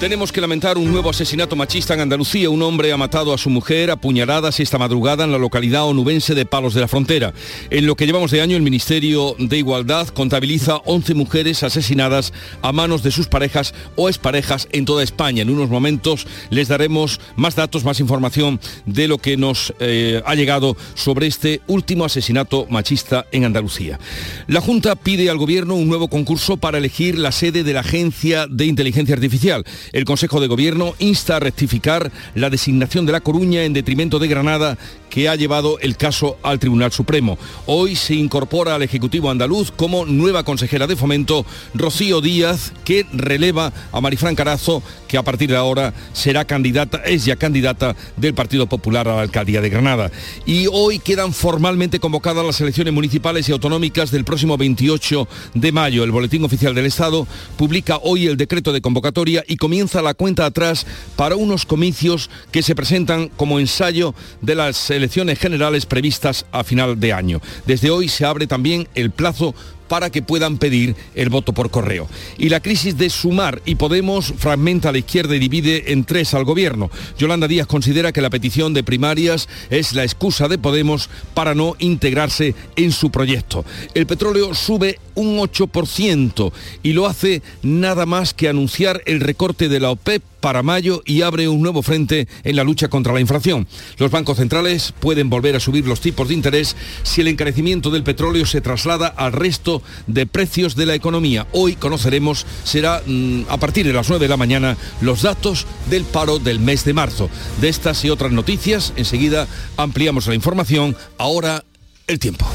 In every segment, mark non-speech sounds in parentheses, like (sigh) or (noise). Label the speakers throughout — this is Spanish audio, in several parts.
Speaker 1: Tenemos que lamentar un nuevo asesinato machista en Andalucía. Un hombre ha matado a su mujer a puñaladas esta madrugada en la localidad onubense de Palos de la Frontera. En lo que llevamos de año, el Ministerio de Igualdad contabiliza 11 mujeres asesinadas a manos de sus parejas o exparejas en toda España. En unos momentos les daremos más datos, más información de lo que nos eh, ha llegado sobre este último asesinato machista en Andalucía. La Junta pide al Gobierno un nuevo concurso para elegir la sede de la Agencia de Inteligencia Artificial. El Consejo de Gobierno insta a rectificar la designación de La Coruña en detrimento de Granada que ha llevado el caso al Tribunal Supremo. Hoy se incorpora al Ejecutivo andaluz como nueva consejera de fomento Rocío Díaz, que releva a Marifran Carazo, que a partir de ahora será candidata, es ya candidata del Partido Popular a la alcaldía de Granada. Y hoy quedan formalmente convocadas las elecciones municipales y autonómicas del próximo 28 de mayo. El Boletín Oficial del Estado publica hoy el decreto de convocatoria y comienza la cuenta atrás para unos comicios que se presentan como ensayo de las elecciones generales previstas a final de año. Desde hoy se abre también el plazo para que puedan pedir el voto por correo. Y la crisis de Sumar y Podemos fragmenta a la izquierda y divide en tres al gobierno. Yolanda Díaz considera que la petición de primarias es la excusa de Podemos para no integrarse en su proyecto. El petróleo sube un 8% y lo hace nada más que anunciar el recorte de la OPEP para mayo y abre un nuevo frente en la lucha contra la inflación. Los bancos centrales pueden volver a subir los tipos de interés si el encarecimiento del petróleo se traslada al resto de precios de la economía. Hoy conoceremos, será mm, a partir de las 9 de la mañana, los datos del paro del mes de marzo. De estas y otras noticias, enseguida ampliamos la información. Ahora, el tiempo.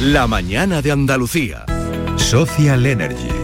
Speaker 2: La mañana de Andalucía. Social Energy.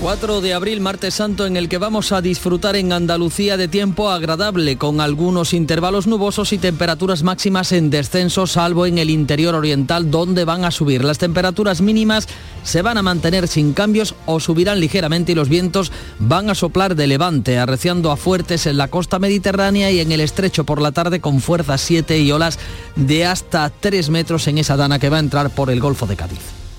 Speaker 3: 4 de abril, martes santo, en el que vamos a disfrutar en Andalucía de tiempo agradable, con algunos intervalos nubosos y temperaturas máximas en descenso, salvo en el interior oriental, donde van a subir. Las temperaturas mínimas se van a mantener sin cambios o subirán ligeramente y los vientos van a soplar de levante, arreciando a fuertes en la costa mediterránea y en el estrecho por la tarde con fuerza 7 y olas de hasta 3 metros en esa dana que va a entrar por el Golfo de Cádiz.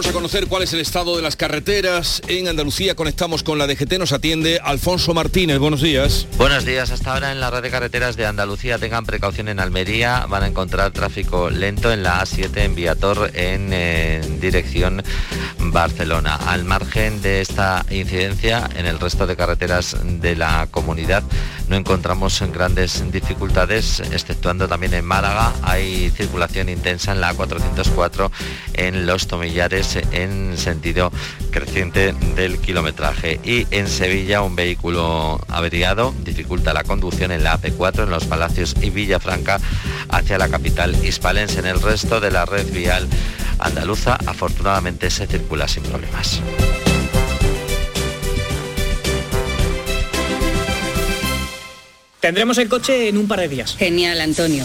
Speaker 1: Vamos a conocer cuál es el estado de las carreteras en Andalucía. Conectamos con la DGT, nos atiende Alfonso Martínez. Buenos días.
Speaker 4: Buenos días. Hasta ahora en la red de carreteras de Andalucía tengan precaución en Almería. Van a encontrar tráfico lento en la A7 en Viator en, eh, dirección Barcelona. Al margen de esta incidencia, en el resto de carreteras de la comunidad no encontramos grandes dificultades, exceptuando también en Málaga. Hay circulación intensa en la A404 en Los Tomillares en sentido creciente del kilometraje. Y en Sevilla un vehículo averiado dificulta la conducción en la AP4 en los Palacios y Villafranca hacia la capital hispalense. En el resto de la red vial andaluza afortunadamente se circula sin problemas.
Speaker 5: Tendremos el coche en un par de días.
Speaker 6: Genial, Antonio.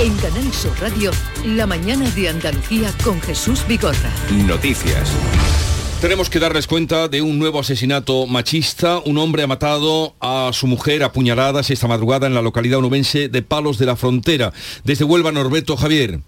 Speaker 7: En Canal Sur Radio, la mañana de Andalucía con Jesús Vigorra.
Speaker 2: Noticias.
Speaker 1: Tenemos que darles cuenta de un nuevo asesinato machista. Un hombre ha matado a su mujer a puñaladas esta madrugada en la localidad onubense de Palos de la Frontera. Desde Huelva, Norberto Javier.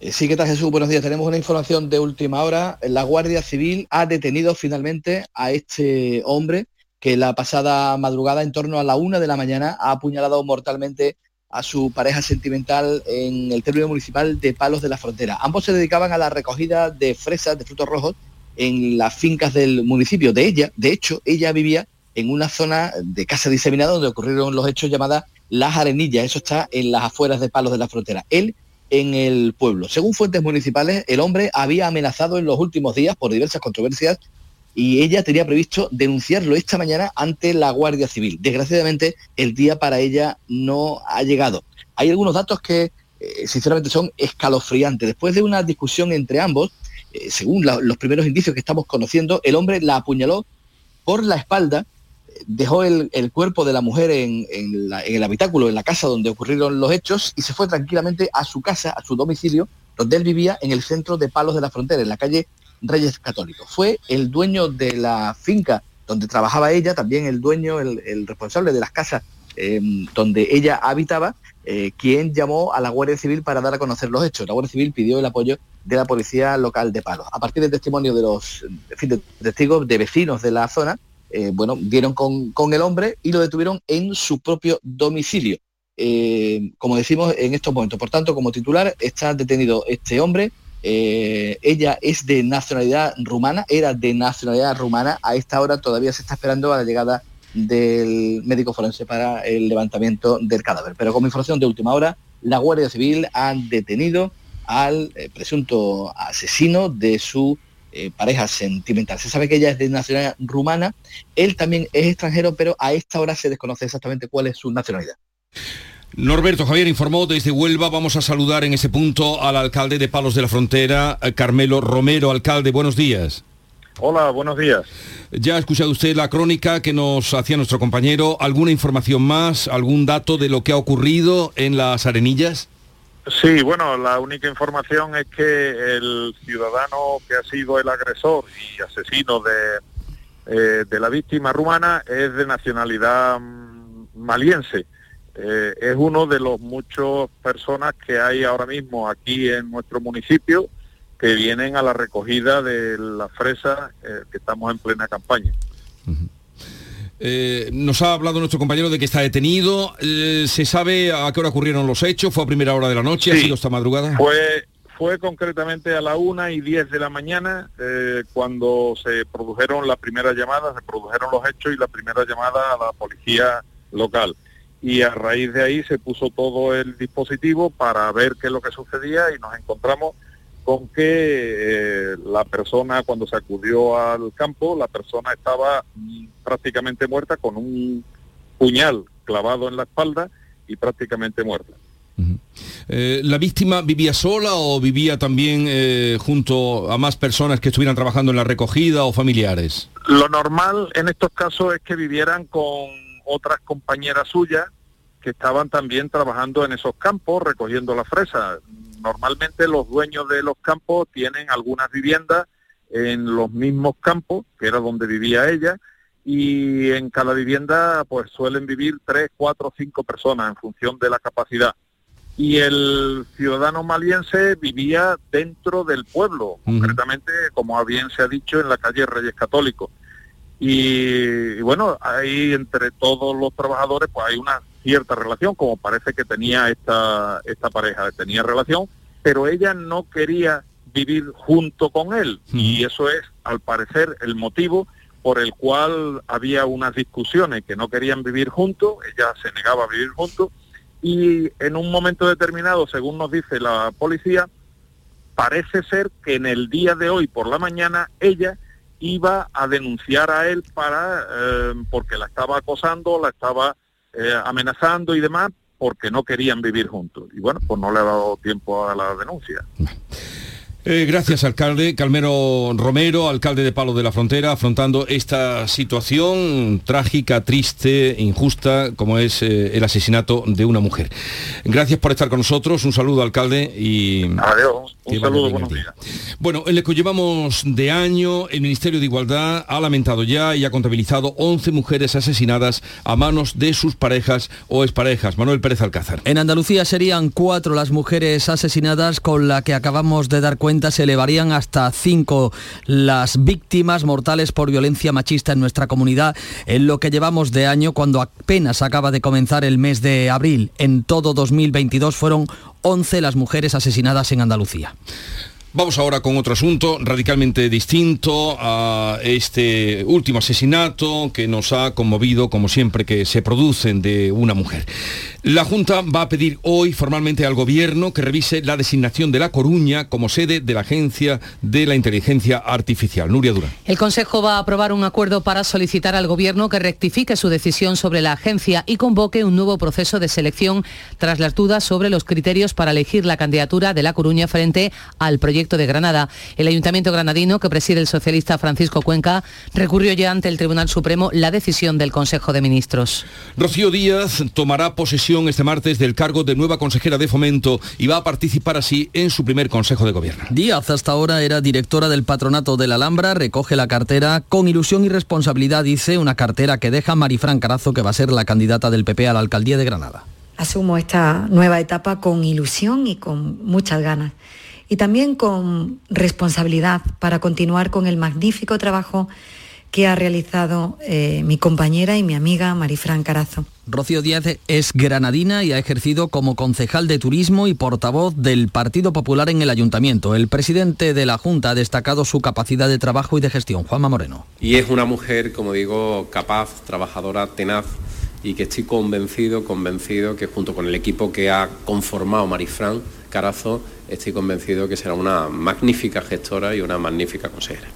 Speaker 8: Eh, sí, ¿qué tal Jesús? Buenos días. Tenemos una información de última hora. La Guardia Civil ha detenido finalmente a este hombre que la pasada madrugada, en torno a la una de la mañana, ha apuñalado mortalmente a su pareja sentimental en el término municipal de Palos de la Frontera. Ambos se dedicaban a la recogida de fresas, de frutos rojos, en las fincas del municipio. De ella, de hecho, ella vivía en una zona de casa diseminada donde ocurrieron los hechos llamada Las Arenillas. Eso está en las afueras de Palos de la Frontera. Él en el pueblo. Según fuentes municipales, el hombre había amenazado en los últimos días por diversas controversias y ella tenía previsto denunciarlo esta mañana ante la Guardia Civil. Desgraciadamente, el día para ella no ha llegado. Hay algunos datos que, eh, sinceramente, son escalofriantes. Después de una discusión entre ambos, eh, según los primeros indicios que estamos conociendo, el hombre la apuñaló por la espalda, dejó el, cuerpo de la mujer en, en el habitáculo, en la casa donde ocurrieron los hechos, y se fue tranquilamente a su casa, a su domicilio, donde él vivía en el centro de Palos de la Frontera, en la calle Reyes Católicos. Fue el dueño de la finca donde trabajaba ella, también el dueño, el, responsable de las casas em, donde ella habitaba, eh, quien llamó a la Guardia Civil para dar a conocer los hechos. La Guardia Civil pidió el apoyo de la policía local de Palos. A partir del testimonio de los testigos, de vecinos de la zona, eh, bueno, dieron con, el hombre y lo detuvieron en su propio domicilio. Eh, como decimos en estos momentos. Por tanto, como titular está detenido este hombre eh, ella es de nacionalidad rumana, era de nacionalidad rumana. A esta hora todavía se está esperando a la llegada del médico forense para el levantamiento del cadáver. Pero como información de última hora, la Guardia Civil ha detenido al eh, presunto asesino de su eh, pareja sentimental. Se sabe que ella es de nacionalidad rumana, él también es extranjero, pero a esta hora se desconoce exactamente cuál es su nacionalidad.
Speaker 1: Norberto Javier informó desde Huelva. Vamos a saludar en ese punto al alcalde de Palos de la Frontera, eh, Carmelo Romero. Alcalde, buenos días.
Speaker 9: Hola, buenos días.
Speaker 1: Ya ha escuchado usted la crónica que nos hacía nuestro compañero. ¿Alguna información más, algún dato de lo que ha ocurrido en las arenillas?
Speaker 9: Sí, bueno, la única información es que el ciudadano que ha sido el agresor y asesino de, eh, de la víctima rumana es de nacionalidad mm, maliense. Eh, es uno de los muchos personas que hay ahora mismo aquí en nuestro municipio que vienen a la recogida de las fresas eh, que estamos en plena campaña.
Speaker 1: Eh, nos ha hablado nuestro compañero de que está detenido. ¿Se sabe a qué hora ocurrieron los hechos? ¿Fue a primera hora de la noche? ¿Ha sido esta madrugada?
Speaker 9: Fue, fue concretamente a la una y diez de la mañana cuando se produjeron las primeras llamadas, se produjeron los hechos y la primera llamada a la policía local y a raíz de ahí se puso todo el dispositivo para ver qué es lo que sucedía y nos encontramos con que eh, la persona cuando se acudió al campo, la persona estaba prácticamente muerta con un puñal clavado en la espalda y prácticamente muerta.
Speaker 1: Eh, ¿La víctima vivía sola o vivía también eh, junto a más personas que estuvieran trabajando en la recogida o familiares?
Speaker 9: Lo normal en estos casos es que vivieran con otras compañeras suyas que estaban también trabajando en esos campos recogiendo la fresa. Normalmente los dueños de los campos tienen algunas viviendas en los mismos campos, que era donde vivía ella, y en cada vivienda pues suelen vivir tres, cuatro, cinco personas en función de la capacidad. Y el ciudadano maliense vivía dentro del pueblo, concretamente, como bien se ha dicho, en la calle Reyes Católicos. Y, bueno, ahí entre todos los trabajadores pues hay una cierta relación, como parece que tenía esta, esta pareja, tenía relación, pero ella no quería vivir junto con él. Y eso es, al parecer, el motivo por el cual había unas discusiones que no querían vivir juntos, ella se negaba a vivir juntos y en un momento determinado, según nos dice la policía, parece ser que en el día de hoy por la mañana ella iba a denunciar a él para eh, porque la estaba acosando, la estaba eh, amenazando y demás porque no querían vivir juntos. Y bueno, pues no le ha dado tiempo a la denuncia.
Speaker 1: Eh, gracias, alcalde. Calmero Romero, alcalde de Palo de la Frontera, afrontando esta situación trágica, triste, injusta, como es eh, el asesinato de una mujer. Gracias por estar con nosotros. Un saludo, alcalde. Y
Speaker 9: Adiós. Un saludo, buenos días.
Speaker 1: Bueno, en lo que llevamos de año, el Ministerio de Igualdad ha lamentado ya y ha contabilizado 11 mujeres asesinadas a manos de sus parejas o exparejas. Manuel Pérez Alcázar.
Speaker 3: En Andalucía serían cuatro las mujeres asesinadas con la que acabamos de dar cuenta se elevarían hasta cinco las víctimas mortales por violencia machista en nuestra comunidad en lo que llevamos de año cuando apenas acaba de comenzar el mes de abril. En todo 2022 fueron 11 las mujeres asesinadas en Andalucía.
Speaker 1: Vamos ahora con otro asunto radicalmente distinto a este último asesinato que nos ha conmovido, como siempre que se producen de una mujer. La Junta va a pedir hoy formalmente al Gobierno que revise la designación de La Coruña como sede de la Agencia de la Inteligencia Artificial. Nuria Durán.
Speaker 10: El Consejo va a aprobar un acuerdo para solicitar al Gobierno que rectifique su decisión sobre la agencia y convoque un nuevo proceso de selección tras las dudas sobre los criterios para elegir la candidatura de La Coruña frente al proyecto de Granada. El Ayuntamiento granadino, que preside el socialista Francisco Cuenca, recurrió ya ante el Tribunal Supremo la decisión del Consejo de Ministros.
Speaker 1: Rocío Díaz tomará posesión este martes del cargo de nueva consejera de fomento y va a participar así en su primer Consejo de Gobierno.
Speaker 3: Díaz hasta ahora era directora del patronato de la Alhambra, recoge la cartera con ilusión y responsabilidad, dice, una cartera que deja Marifran Carazo, que va a ser la candidata del PP a la alcaldía de Granada.
Speaker 11: Asumo esta nueva etapa con ilusión y con muchas ganas. Y también con responsabilidad para continuar con el magnífico trabajo que ha realizado eh, mi compañera y mi amiga Marifran Carazo.
Speaker 3: Rocío Díaz es granadina y ha ejercido como concejal de turismo y portavoz del Partido Popular en el Ayuntamiento. El presidente de la Junta ha destacado su capacidad de trabajo y de gestión. Juanma Moreno.
Speaker 12: Y es una mujer, como digo, capaz, trabajadora, tenaz y que estoy convencido, convencido que junto con el equipo que ha conformado Marifran Carazo, estoy convencido que será una magnífica gestora y una magnífica consejera.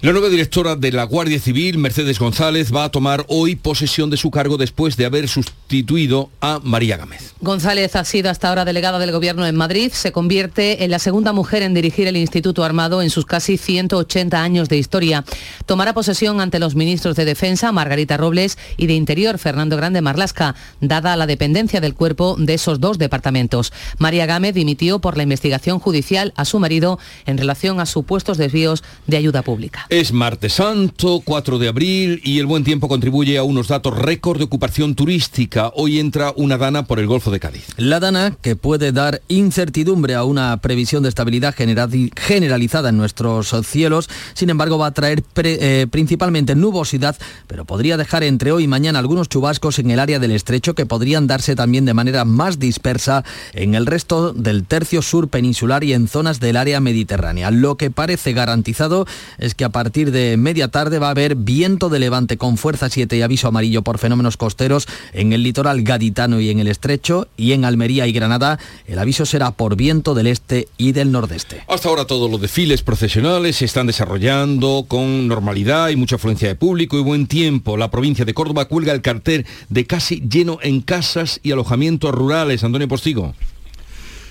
Speaker 1: La nueva directora de la Guardia Civil, Mercedes González, va a tomar hoy posesión de su cargo después de haber sustituido a María Gámez.
Speaker 10: González ha sido hasta ahora delegada del Gobierno en Madrid. Se convierte en la segunda mujer en dirigir el Instituto Armado en sus casi 180 años de historia. Tomará posesión ante los ministros de Defensa, Margarita Robles, y de Interior, Fernando Grande Marlasca, dada la dependencia del cuerpo de esos dos departamentos. María Gámez dimitió por la investigación judicial a su marido en relación a supuestos desvíos de ayuda pública.
Speaker 1: Es martes santo, 4 de abril, y el buen tiempo contribuye a unos datos récord de ocupación turística. Hoy entra una dana por el Golfo de Cádiz.
Speaker 3: La dana, que puede dar incertidumbre a una previsión de estabilidad generalizada en nuestros cielos, sin embargo va a traer eh, principalmente nubosidad, pero podría dejar entre hoy y mañana algunos chubascos en el área del estrecho que podrían darse también de manera más dispersa en el resto del tercio sur peninsular y en zonas del área mediterránea. Lo que parece garantizado es que a partir de media tarde va a haber viento de levante con fuerza 7 y aviso amarillo por fenómenos costeros en el litoral gaditano y en el estrecho y en Almería y Granada el aviso será por viento del este y del nordeste.
Speaker 1: Hasta ahora todos los desfiles profesionales se están desarrollando con normalidad y mucha afluencia de público y buen tiempo. La provincia de Córdoba cuelga el cartel de casi lleno en casas y alojamientos rurales. Antonio Postigo.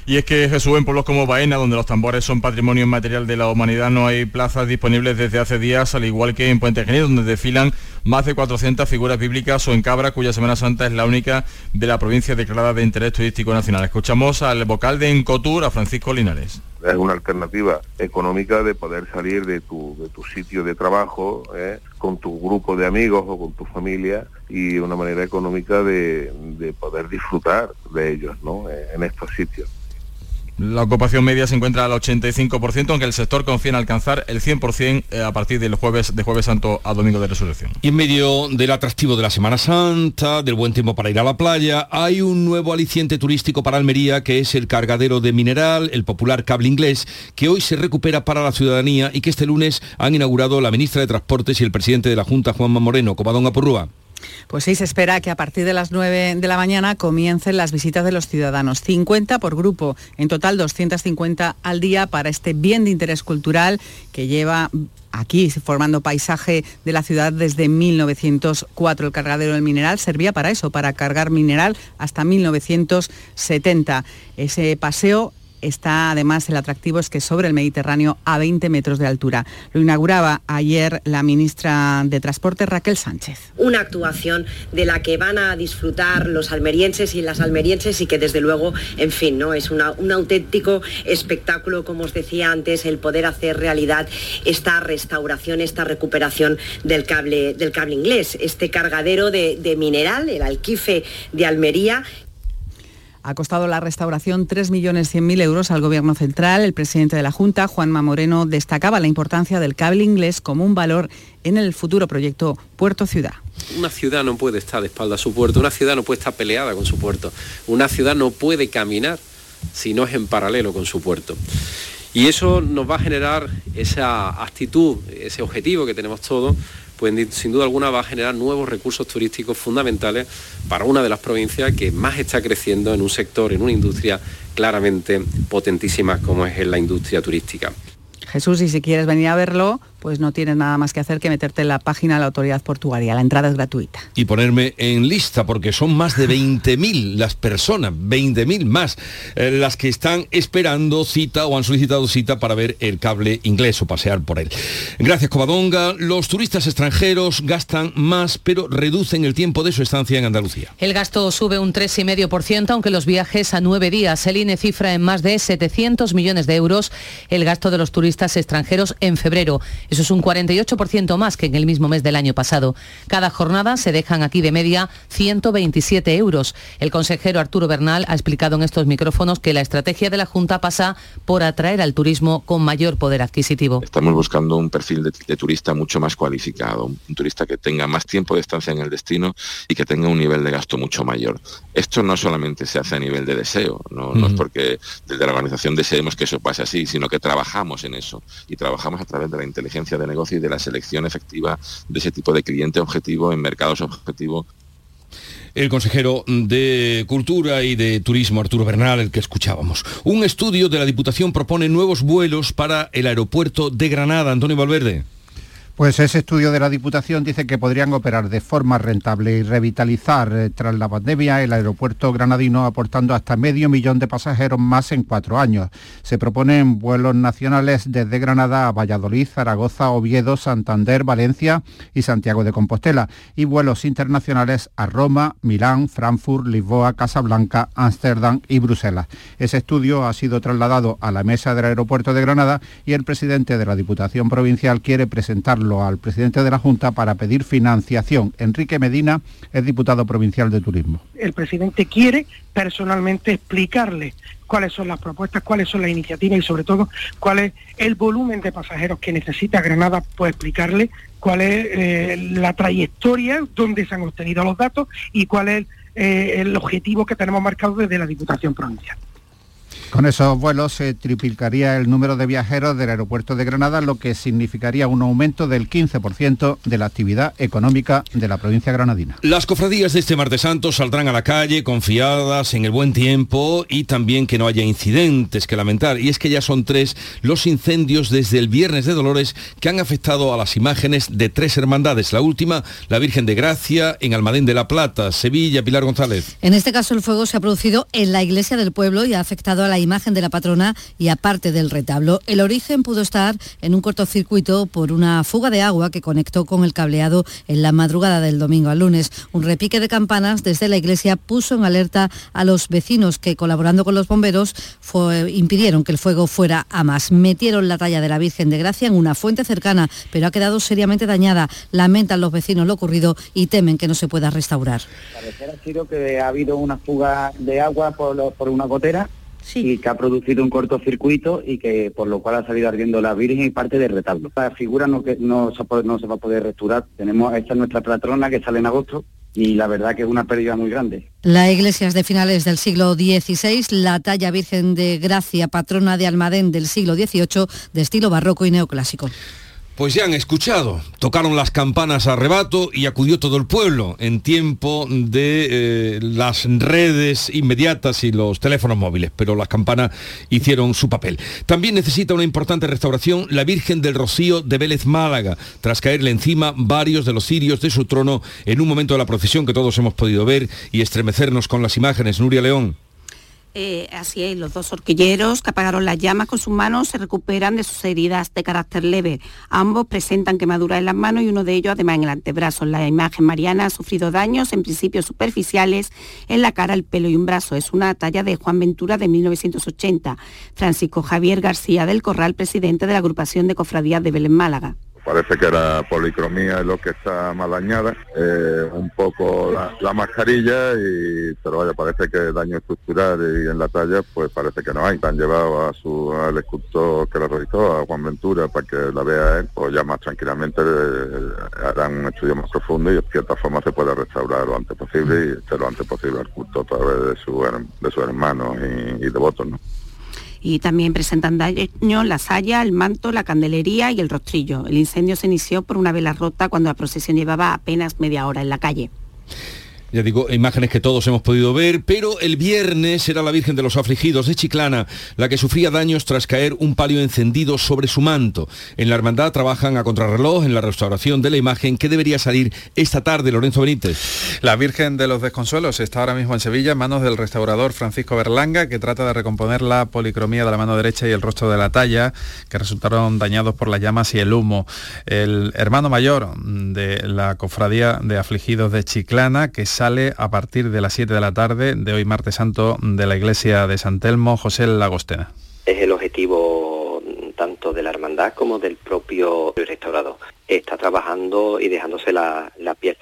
Speaker 13: Y es que Jesús en pueblos como Baena, donde los tambores son patrimonio inmaterial de la humanidad, no hay plazas disponibles desde hace días, al igual que en Puente Genil, donde desfilan más de 400 figuras bíblicas, o en Cabra, cuya Semana Santa es la única de la provincia declarada de interés turístico nacional. Escuchamos al vocal de Encotur, a Francisco Linares
Speaker 14: es una alternativa económica de poder salir de tu, de tu sitio de trabajo ¿eh? con tu grupo de amigos o con tu familia y una manera económica de, de poder disfrutar de ellos ¿no? en estos sitios.
Speaker 13: La ocupación media se encuentra al 85%, aunque el sector confía en alcanzar el 100% eh, a partir del jueves, de jueves santo a domingo de resurrección.
Speaker 1: Y en medio del atractivo de la Semana Santa, del buen tiempo para ir a la playa, hay un nuevo aliciente turístico para Almería, que es el cargadero de mineral, el popular cable inglés, que hoy se recupera para la ciudadanía y que este lunes han inaugurado la ministra de Transportes y el presidente de la Junta, Juanma Moreno. Covadón Apurrúa.
Speaker 15: Pues sí, se espera que a partir de las 9 de la mañana comiencen las visitas de los ciudadanos. 50 por grupo, en total 250 al día para este bien de interés cultural que lleva aquí formando paisaje de la ciudad desde 1904. El cargadero del mineral servía para eso, para cargar mineral hasta 1970. Ese paseo está además el atractivo es que sobre el Mediterráneo a 20 metros de altura. Lo inauguraba ayer la ministra de Transporte Raquel Sánchez.
Speaker 16: Una actuación de la que van a disfrutar los almerienses y las almerienses y que desde luego, en fin, ¿no? es un auténtico espectáculo, como os decía antes, el poder hacer realidad esta restauración, esta recuperación del cable, del cable inglés, este cargadero de, de mineral, el alquife de Almería,
Speaker 15: ha costado la restauración 3.100.000 euros al Gobierno central. El presidente de la Junta, Juanma Moreno, destacaba la importancia del cable inglés como un valor en el futuro proyecto Puerto Ciudad.
Speaker 12: Una ciudad no puede estar de espalda a su puerto, una ciudad no puede estar peleada con su puerto, una ciudad no puede caminar si no es en paralelo con su puerto. Y eso nos va a generar esa actitud, ese objetivo que tenemos todos pues sin duda alguna va a generar nuevos recursos turísticos fundamentales para una de las provincias que más está creciendo en un sector, en una industria claramente potentísima como es la industria turística.
Speaker 15: Jesús, y si quieres venir a verlo, pues no tienes nada más que hacer que meterte en la página de la autoridad portuaria. La entrada es gratuita.
Speaker 1: Y ponerme en lista, porque son más de 20.000 las personas, 20.000 más, eh, las que están esperando cita o han solicitado cita para ver el cable inglés o pasear por él. Gracias, Covadonga. Los turistas extranjeros gastan más, pero reducen el tiempo de su estancia en Andalucía.
Speaker 10: El gasto sube un 3,5%, aunque los viajes a nueve días. El INE cifra en más de 700 millones de euros el gasto de los turistas extranjeros en febrero. Eso es un 48% más que en el mismo mes del año pasado. Cada jornada se dejan aquí de media 127 euros. El consejero Arturo Bernal ha explicado en estos micrófonos que la estrategia de la Junta pasa por atraer al turismo con mayor poder adquisitivo.
Speaker 17: Estamos buscando un perfil de, turista mucho más cualificado, un turista que tenga más tiempo de estancia en el destino y que tenga un nivel de gasto mucho mayor. Esto no solamente se hace a nivel de deseo, no, no es porque desde la organización deseemos que eso pase así, sino que trabajamos en eso y trabajamos a través de la inteligencia de y de la selección efectiva de ese tipo de cliente objetivo en mercados
Speaker 1: el consejero de Cultura y de Turismo, Arturo Bernal, el que escuchábamos. Un estudio de la Diputación propone nuevos vuelos para el aeropuerto de Granada. Antonio Valverde.
Speaker 18: Pues ese estudio de la Diputación dice que podrían operar de forma rentable y revitalizar eh, tras la pandemia el aeropuerto granadino aportando hasta medio millón de pasajeros más en cuatro años. Se proponen vuelos nacionales desde Granada a Valladolid, Zaragoza, Oviedo, Santander, Valencia y Santiago de Compostela y vuelos internacionales a Roma, Milán, Frankfurt, Lisboa, Casablanca, Ámsterdam y Bruselas. Ese estudio ha sido trasladado a la mesa del aeropuerto de Granada y el presidente de la Diputación Provincial quiere presentarlo al presidente de la Junta para pedir financiación. Enrique Medina es diputado provincial de Turismo.
Speaker 19: El presidente quiere personalmente explicarle cuáles son las propuestas, cuáles son las iniciativas y sobre todo cuál es el volumen de pasajeros que necesita Granada, pues explicarle cuál es eh, la trayectoria, dónde se han obtenido los datos y cuál es eh, el objetivo que tenemos marcado desde la Diputación Provincial.
Speaker 18: Con esos vuelos se triplicaría el número de viajeros del aeropuerto de Granada, lo que significaría un aumento del 15% de la actividad económica de la provincia granadina.
Speaker 1: Las cofradías de este martes santo saldrán a la calle confiadas en el buen tiempo y también que no haya incidentes que lamentar. Y es que ya son tres los incendios desde el viernes de Dolores que han afectado a las imágenes de tres hermandades. La última, la Virgen de Gracia, en Almadén de la Plata, Sevilla, Pilar González.
Speaker 20: En este caso el fuego se ha producido en la iglesia del pueblo y ha afectado a la imagen de la patrona y aparte del retablo. El origen pudo estar en un cortocircuito por una fuga de agua que conectó con el cableado en la madrugada del domingo al lunes. Un repique de campanas desde la iglesia puso en alerta a los vecinos que colaborando con los bomberos impidieron que el fuego fuera a más. Metieron la talla de la Virgen de Gracia en una fuente cercana, pero ha quedado seriamente dañada. Lamentan los vecinos lo ocurrido y temen que no se pueda restaurar.
Speaker 21: ha sido que ha habido una fuga de agua por una gotera y que ha producido un cortocircuito y que por lo cual ha salido ardiendo la Virgen y parte del retablo. La figura no, que, no, se, no se va a poder restaurar. Tenemos, esta es nuestra patrona que sale en agosto y la verdad que es una pérdida muy grande.
Speaker 20: La iglesia es de finales del siglo XVI, la talla Virgen de Gracia, patrona de Almadén del siglo XVIII, de estilo barroco y neoclásico.
Speaker 1: Pues ya han escuchado, tocaron las campanas a rebato y acudió todo el pueblo en tiempo de eh, las redes inmediatas y los teléfonos móviles, pero las campanas hicieron su papel. También necesita una importante restauración la Virgen del Rocío de Vélez Málaga, tras caerle encima varios de los cirios de su trono en un momento de la procesión que todos hemos podido ver y estremecernos con las imágenes. Nuria León.
Speaker 22: Eh, así es, los dos horquilleros que apagaron las llamas con sus manos se recuperan de sus heridas de carácter leve. Ambos presentan quemaduras en las manos y uno de ellos además en el antebrazo. La imagen mariana ha sufrido daños en principio superficiales en la cara, el pelo y un brazo. Es una talla de Juan Ventura de 1980. Francisco Javier García del Corral, presidente de la agrupación de cofradías de Belén Málaga
Speaker 23: parece que la policromía es lo que está mal dañada, eh, un poco la, mascarilla, y, pero vaya, parece que daño estructural y en la talla pues parece que no hay. Han llevado a su, al escultor que la realizó, a Juan Ventura, para que la vea él, pues ya más tranquilamente eh, harán un estudio más profundo y de cierta forma se puede restaurar lo antes posible y hacer lo antes posible al culto a través de, su, de sus hermanos y, y devotos. ¿no?
Speaker 22: Y también presentan daño la saya, el manto, la candelería y el rostrillo. El incendio se inició por una vela rota cuando la procesión llevaba apenas media hora en la calle
Speaker 1: ya digo, imágenes que todos hemos podido ver, pero el viernes era la Virgen de los Afligidos de Chiclana la que sufría daños tras caer un palio encendido sobre su manto. En la hermandad trabajan a contrarreloj en la restauración de la imagen que debería salir esta tarde, Lorenzo Benítez.
Speaker 24: La Virgen de los Desconsuelos está ahora mismo en Sevilla en manos del restaurador Francisco Berlanga, que trata de recomponer la policromía de la mano derecha y el rostro de la talla, que resultaron dañados por las llamas y el humo. El hermano mayor de la cofradía de afligidos de Chiclana, que sale a partir de las 7 de la tarde de hoy martes santo de la iglesia de San Telmo, José Lagostena.
Speaker 25: Es el objetivo tanto de la hermandad como del propio restaurador. Está trabajando y dejándose la, piel.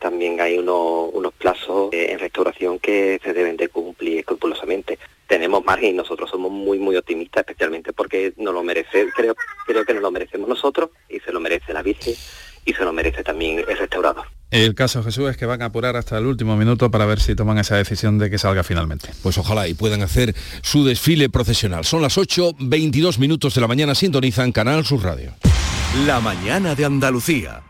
Speaker 25: También hay unos plazos en restauración que se deben de cumplir escrupulosamente. Tenemos margen y nosotros somos muy muy optimistas, especialmente porque no lo merece, creo, creo que nos lo merecemos nosotros y se lo merece la Virgen y se lo merece también el restaurador.
Speaker 24: El caso Jesús es que van a apurar hasta el último minuto para ver si toman esa decisión de que salga finalmente.
Speaker 1: Pues ojalá y puedan hacer su desfile procesional. Son las 8, 22 minutos de la mañana, sintonizan Canal Sur Radio.
Speaker 26: La mañana de Andalucía.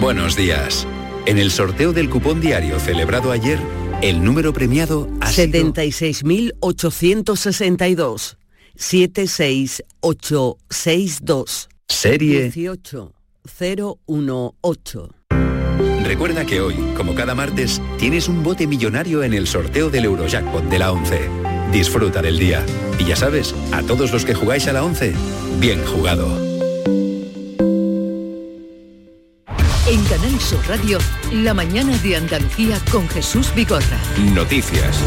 Speaker 27: Buenos días. En el sorteo del cupón diario celebrado ayer, el número premiado ha
Speaker 28: 76.862. 76862.
Speaker 27: Serie
Speaker 28: 18018.
Speaker 27: Recuerda que hoy, como cada martes, tienes un bote millonario en el sorteo del Eurojackpot de la 11. Disfruta del día. Y ya sabes, a todos los que jugáis a la 11, bien jugado.
Speaker 7: En Canal Sur Radio, la mañana de Andalucía con Jesús Bigorra.
Speaker 27: Noticias.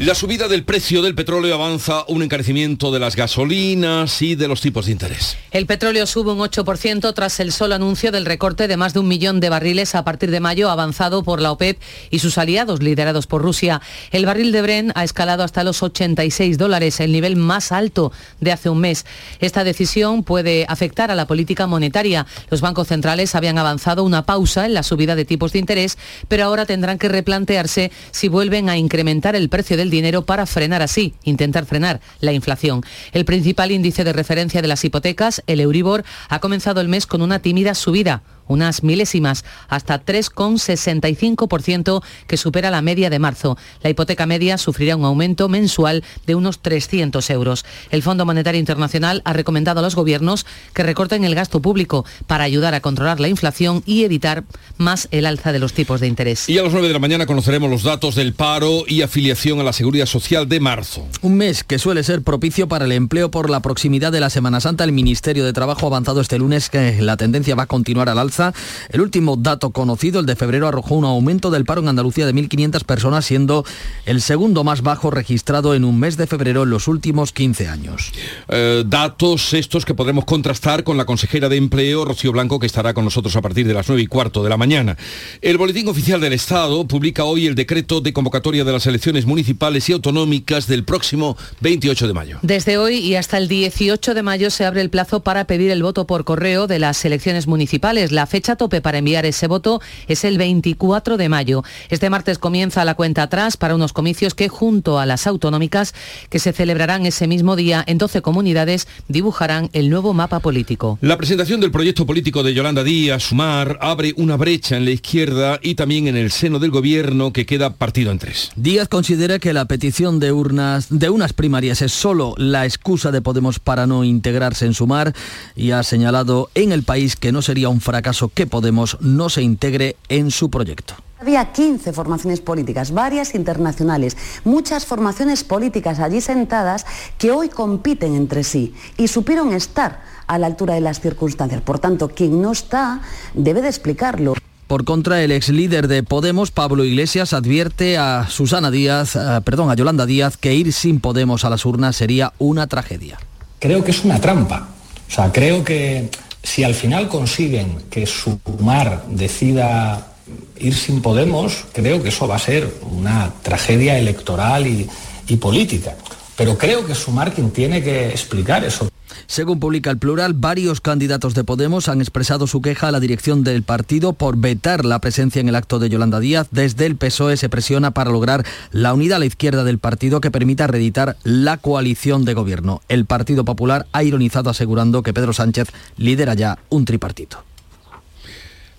Speaker 1: La subida del precio del petróleo avanza un encarecimiento de las gasolinas y de los tipos de interés.
Speaker 10: El petróleo sube un 8% tras el solo anuncio del recorte de más de un millón de barriles a partir de mayo avanzado por la OPEP y sus aliados liderados por Rusia. El barril de Bren ha escalado hasta los 86 dólares, el nivel más alto de hace un mes. Esta decisión puede afectar a la política monetaria. Los bancos centrales habían avanzado una pausa en la subida de tipos de interés, pero ahora tendrán que replantearse si vuelven a incrementar el precio del dinero para frenar así, intentar frenar la inflación. El principal índice de referencia de las hipotecas, el Euribor, ha comenzado el mes con una tímida subida unas milésimas, hasta 3,65% que supera la media de marzo. La hipoteca media sufrirá un aumento mensual de unos 300 euros. El Fondo Monetario Internacional ha recomendado a los gobiernos que recorten el gasto público para ayudar a controlar la inflación y evitar más el alza de los tipos de interés.
Speaker 1: Y a las 9 de la mañana conoceremos los datos del paro y afiliación a la Seguridad Social de marzo.
Speaker 3: Un mes que suele ser propicio para el empleo por la proximidad de la Semana Santa. El Ministerio de Trabajo ha avanzado este lunes que la tendencia va a continuar al alza el último dato conocido, el de febrero, arrojó un aumento del paro en Andalucía de 1.500 personas, siendo el segundo más bajo registrado en un mes de febrero en los últimos 15 años.
Speaker 1: Eh, datos estos que podremos contrastar con la consejera de Empleo, Rocío Blanco, que estará con nosotros a partir de las 9 y cuarto de la mañana. El Boletín Oficial del Estado publica hoy el decreto de convocatoria de las elecciones municipales y autonómicas del próximo 28 de mayo.
Speaker 10: Desde hoy y hasta el 18 de mayo se abre el plazo para pedir el voto por correo de las elecciones municipales. La fecha tope para enviar ese voto es el 24 de mayo. Este martes comienza la cuenta atrás para unos comicios que junto a las autonómicas que se celebrarán ese mismo día en 12 comunidades dibujarán el nuevo mapa político.
Speaker 1: La presentación del proyecto político de Yolanda Díaz, Sumar, abre una brecha en la izquierda y también en el seno del gobierno que queda partido en tres.
Speaker 3: Díaz considera que la petición de urnas de unas primarias es solo la excusa de Podemos para no integrarse en Sumar y ha señalado en el país que no sería un fracaso que Podemos no se integre en su proyecto.
Speaker 29: Había 15 formaciones políticas, varias internacionales, muchas formaciones políticas allí sentadas que hoy compiten entre sí y supieron estar a la altura de las circunstancias. Por tanto, quien no está debe de explicarlo.
Speaker 3: Por contra, el ex líder de Podemos, Pablo Iglesias, advierte a Susana Díaz, eh, perdón, a Yolanda Díaz, que ir sin Podemos a las urnas sería una tragedia.
Speaker 30: Creo que es una trampa. O sea, creo que si al final consiguen que Sumar decida ir sin Podemos, creo que eso va a ser una tragedia electoral y, política. Pero creo que Sumar quien tiene que explicar eso.
Speaker 3: Según publica el plural, varios candidatos de Podemos han expresado su queja a la dirección del partido por vetar la presencia en el acto de Yolanda Díaz. Desde el PSOE se presiona para lograr la unidad a la izquierda del partido que permita reeditar la coalición de gobierno. El Partido Popular ha ironizado asegurando que Pedro Sánchez lidera ya un tripartito.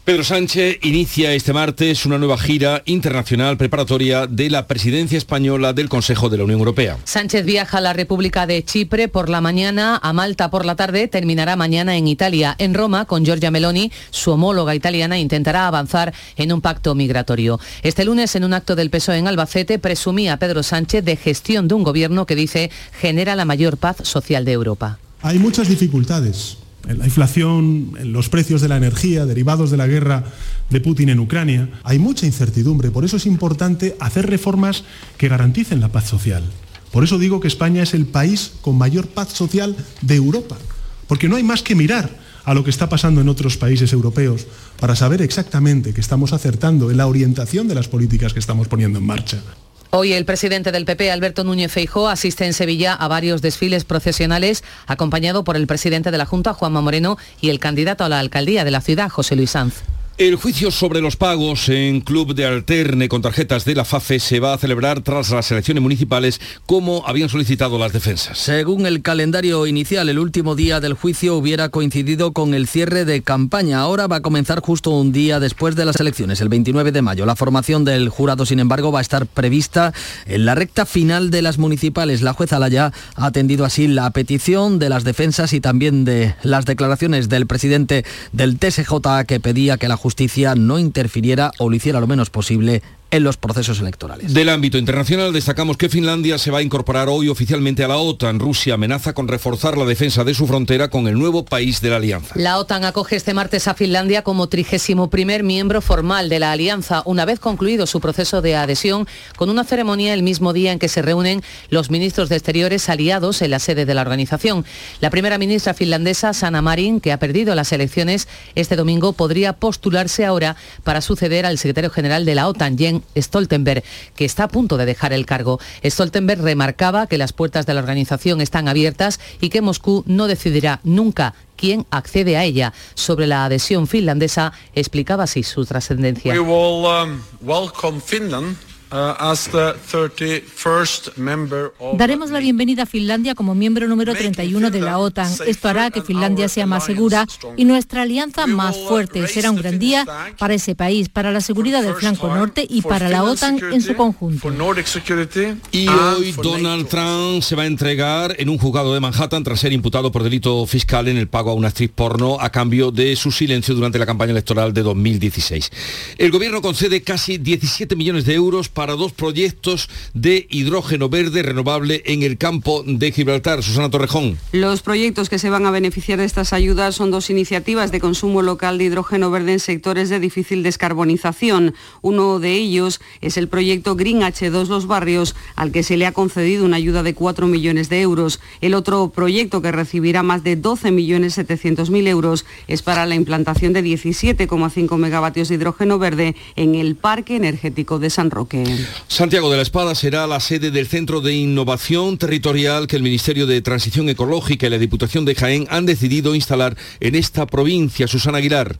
Speaker 1: Pedro Sánchez inicia este martes una nueva gira internacional preparatoria de la presidencia española del Consejo de la Unión Europea.
Speaker 10: Sánchez viaja a la República de Chipre por la mañana, a Malta por la tarde, terminará mañana en Italia. En Roma, con Giorgia Meloni, su homóloga italiana, intentará avanzar en un pacto migratorio. Este lunes, en un acto del PSOE en Albacete, presumía Pedro Sánchez de gestión de un gobierno que dice genera la mayor paz social de Europa.
Speaker 31: Hay muchas dificultades la inflación, los precios de la energía derivados de la guerra de Putin en Ucrania. Hay mucha incertidumbre, por eso es importante hacer reformas que garanticen la paz social. Por eso digo que España es el país con mayor paz social de Europa, porque no hay más que mirar a lo que está pasando en otros países europeos para saber exactamente que estamos acertando en la orientación de las políticas que estamos poniendo en marcha.
Speaker 10: Hoy el presidente del PP, Alberto Núñez Feijó, asiste en Sevilla a varios desfiles procesionales, acompañado por el presidente de la Junta, Juanma Moreno, y el candidato a la alcaldía de la ciudad, José Luis Sanz.
Speaker 1: El juicio sobre los pagos en Club de Alterne con tarjetas de la FAFE se va a celebrar tras las elecciones municipales como habían solicitado las defensas.
Speaker 3: Según el calendario inicial, el último día del juicio hubiera coincidido con el cierre de campaña. Ahora va a comenzar justo un día después de las elecciones, el 29 de mayo. La formación del jurado, sin embargo, va a estar prevista en la recta final de las municipales. La jueza Laya ha atendido así la petición de las defensas y también de las declaraciones del presidente del TSJ que pedía que la justicia justicia no interfiriera o lo hiciera lo menos posible en los procesos electorales.
Speaker 1: Del ámbito internacional destacamos que Finlandia se va a incorporar hoy oficialmente a la OTAN. Rusia amenaza con reforzar la defensa de su frontera con el nuevo país de la alianza.
Speaker 10: La OTAN acoge este martes a Finlandia como trigésimo primer miembro formal de la alianza, una vez concluido su proceso de adhesión, con una ceremonia el mismo día en que se reúnen los ministros de Exteriores aliados en la sede de la organización. La primera ministra finlandesa, Sanna Marin, que ha perdido las elecciones este domingo, podría postularse ahora para suceder al secretario general de la OTAN, Jens Stoltenberg, que está a punto de dejar el cargo. Stoltenberg remarcaba que las puertas de la organización están abiertas y que Moscú no decidirá nunca quién accede a ella. Sobre la adhesión finlandesa, explicaba así su trascendencia.
Speaker 32: Uh,
Speaker 33: Daremos la bienvenida a Finlandia como miembro número 31 de la OTAN. Esto hará que Finlandia sea más segura y nuestra alianza más fuerte. Será un gran día para ese país, para la seguridad del flanco norte y para la OTAN en su conjunto.
Speaker 1: Y hoy Donald Trump se va a entregar en un juzgado de Manhattan tras ser imputado por delito fiscal en el pago a una actriz porno a cambio de su silencio durante la campaña electoral de 2016. El gobierno concede casi 17 millones de euros para dos proyectos de hidrógeno verde renovable en el campo de Gibraltar. Susana Torrejón.
Speaker 6: Los proyectos que se van a beneficiar de estas ayudas son dos iniciativas de consumo local de hidrógeno verde en sectores de difícil descarbonización. Uno de ellos es el proyecto Green H2 Los Barrios, al que se le ha concedido una ayuda de 4 millones de euros. El otro proyecto que recibirá más de 12 millones euros es para la implantación de 17,5 megavatios de hidrógeno verde en el Parque Energético de San Roque.
Speaker 1: Santiago de la Espada será la sede del Centro de Innovación Territorial que el Ministerio de Transición Ecológica y la Diputación de Jaén han decidido instalar en esta provincia. Susana Aguilar.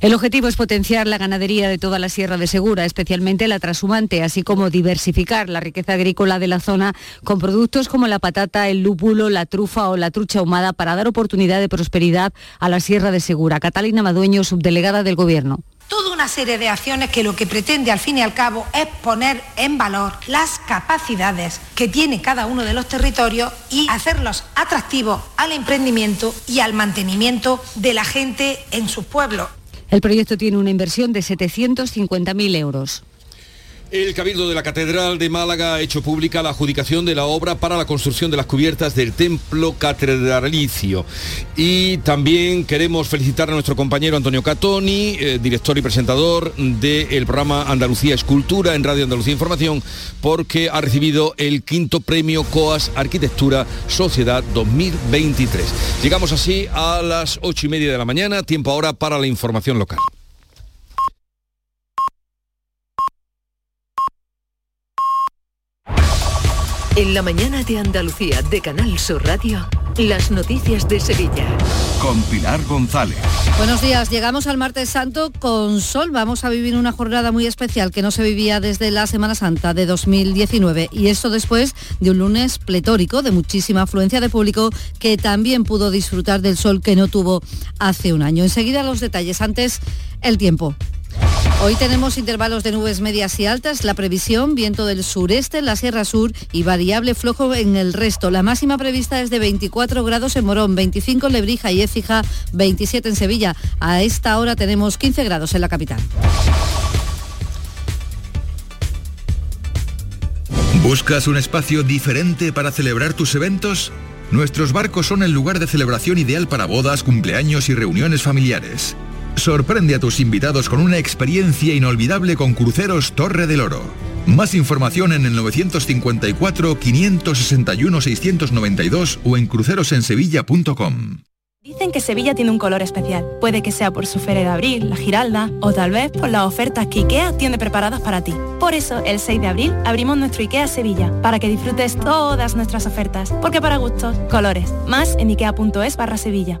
Speaker 6: El objetivo es potenciar la ganadería de toda la Sierra de Segura, especialmente la trashumante, así como diversificar la riqueza agrícola de la zona con productos como la patata, el lúpulo, la trufa o la trucha ahumada para dar oportunidad de prosperidad a la Sierra de Segura. Catalina Madueño, subdelegada del Gobierno
Speaker 34: toda una serie de acciones que lo que pretende al fin y al cabo es poner en valor las capacidades que tiene cada uno de los territorios y hacerlos atractivos al emprendimiento y al mantenimiento de la gente en sus pueblos.
Speaker 32: El proyecto tiene una inversión de 750.000 euros.
Speaker 1: El Cabildo de la Catedral de Málaga ha hecho pública la adjudicación de la obra para la construcción de las cubiertas del templo catedralicio. Y también queremos felicitar a nuestro compañero Antonio Catoni, eh, director y presentador del programa Andalucía Escultura en Radio Andalucía Información, porque ha recibido el quinto premio COAS Arquitectura Sociedad 2023. Llegamos así a las ocho y media de la mañana, tiempo ahora para la información local.
Speaker 7: En la mañana de Andalucía de Canal Sur Radio, las noticias de Sevilla.
Speaker 26: Con Pilar González.
Speaker 20: Buenos días, llegamos al martes santo con sol. Vamos a vivir una jornada muy especial que no se vivía desde la Semana Santa de 2019 y esto después de un lunes pletórico de muchísima afluencia de público que también pudo disfrutar del sol que no tuvo hace un año. Enseguida los detalles, antes el tiempo. Hoy tenemos intervalos de nubes medias y altas, la previsión, viento del sureste en la Sierra Sur y variable flojo en el resto. La máxima prevista es de 24 grados en Morón, 25 en Lebrija y Écija, 27 en Sevilla. A esta hora tenemos 15 grados en la capital.
Speaker 35: ¿Buscas un espacio diferente para celebrar tus eventos? Nuestros barcos son el lugar de celebración ideal para bodas, cumpleaños y reuniones familiares. Sorprende a tus invitados con una experiencia inolvidable con Cruceros Torre del Oro. Más información en el 954-561-692 o en crucerosensevilla.com.
Speaker 36: Dicen que Sevilla tiene un color especial. Puede que sea por su feria de abril, la Giralda, o tal vez por las ofertas que IKEA tiene preparadas para ti. Por eso, el 6 de abril abrimos nuestro IKEA Sevilla, para que disfrutes todas nuestras ofertas. Porque para gustos, colores. Más en ikea.es barra Sevilla.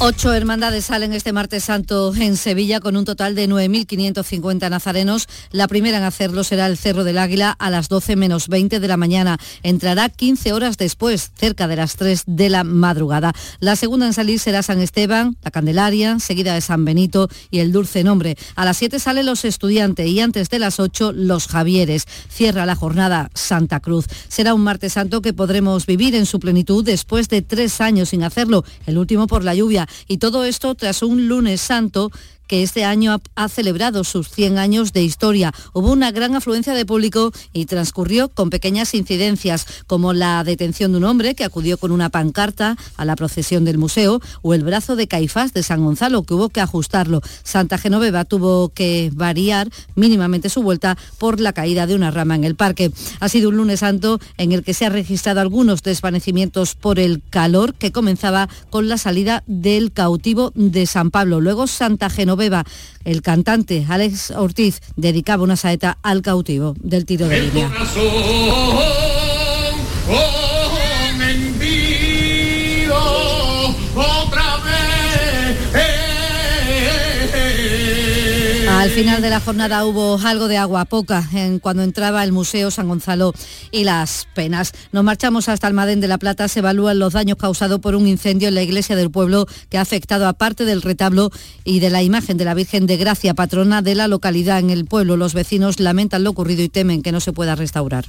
Speaker 20: Ocho hermandades salen este martes santo en Sevilla con un total de 9.550 nazarenos. La primera en hacerlo será el Cerro del Águila a las 12 menos 20 de la mañana. Entrará 15 horas después, cerca de las 3 de la madrugada. La segunda en salir será San Esteban, la Candelaria, seguida de San Benito y el Dulce Nombre. A las 7 salen los estudiantes y antes de las 8 los Javieres. Cierra la jornada Santa Cruz. Será un martes santo que podremos vivir en su plenitud después de tres años sin hacerlo, el último por la lluvia y todo esto tras un lunes santo que este año ha, celebrado sus 100 años de historia. Hubo una gran afluencia de público y transcurrió con pequeñas incidencias, como la detención de un hombre que acudió con una pancarta a la procesión del museo o el brazo de Caifás de San Gonzalo, que hubo que ajustarlo. Santa Genoveva tuvo que variar mínimamente su vuelta por la caída de una rama en el parque. Ha sido un lunes santo en el que se han registrado algunos desvanecimientos por el calor que comenzaba con la salida del cautivo de San Pablo. Luego Santa Genoveva Beba, el cantante Alex Ortiz dedicaba una saeta al cautivo del tiro de línea. Al final de la jornada hubo algo de agua, poca, en cuando entraba el Museo San Gonzalo y las penas. Nos marchamos hasta Almadén de la Plata, se evalúan los daños causados por un incendio en la iglesia del pueblo que ha afectado a parte del retablo y de la imagen de la Virgen de Gracia, patrona de la localidad en el pueblo. Los vecinos lamentan lo ocurrido y temen que no se pueda restaurar.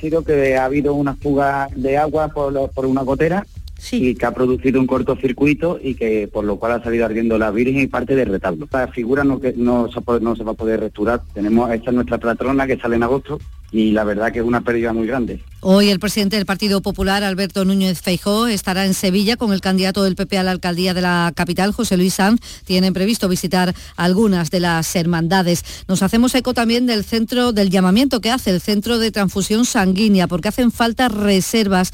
Speaker 21: Sido que ha habido una fuga de agua por, por una gotera y que ha producido un cortocircuito y que por lo cual ha salido ardiendo la Virgen y parte del retablo. La figura no, que, no, se, no se va a poder restaurar. Tenemos, esta es nuestra patrona que sale en agosto y la verdad que es una pérdida muy grande.
Speaker 20: Hoy el presidente del Partido Popular, Alberto Núñez Feijó, estará en Sevilla con el candidato del PP a la alcaldía de la capital, José Luis Sanz. Tienen previsto visitar algunas de las hermandades. Nos hacemos eco también del centro del llamamiento que hace el Centro de Transfusión Sanguínea, porque hacen falta reservas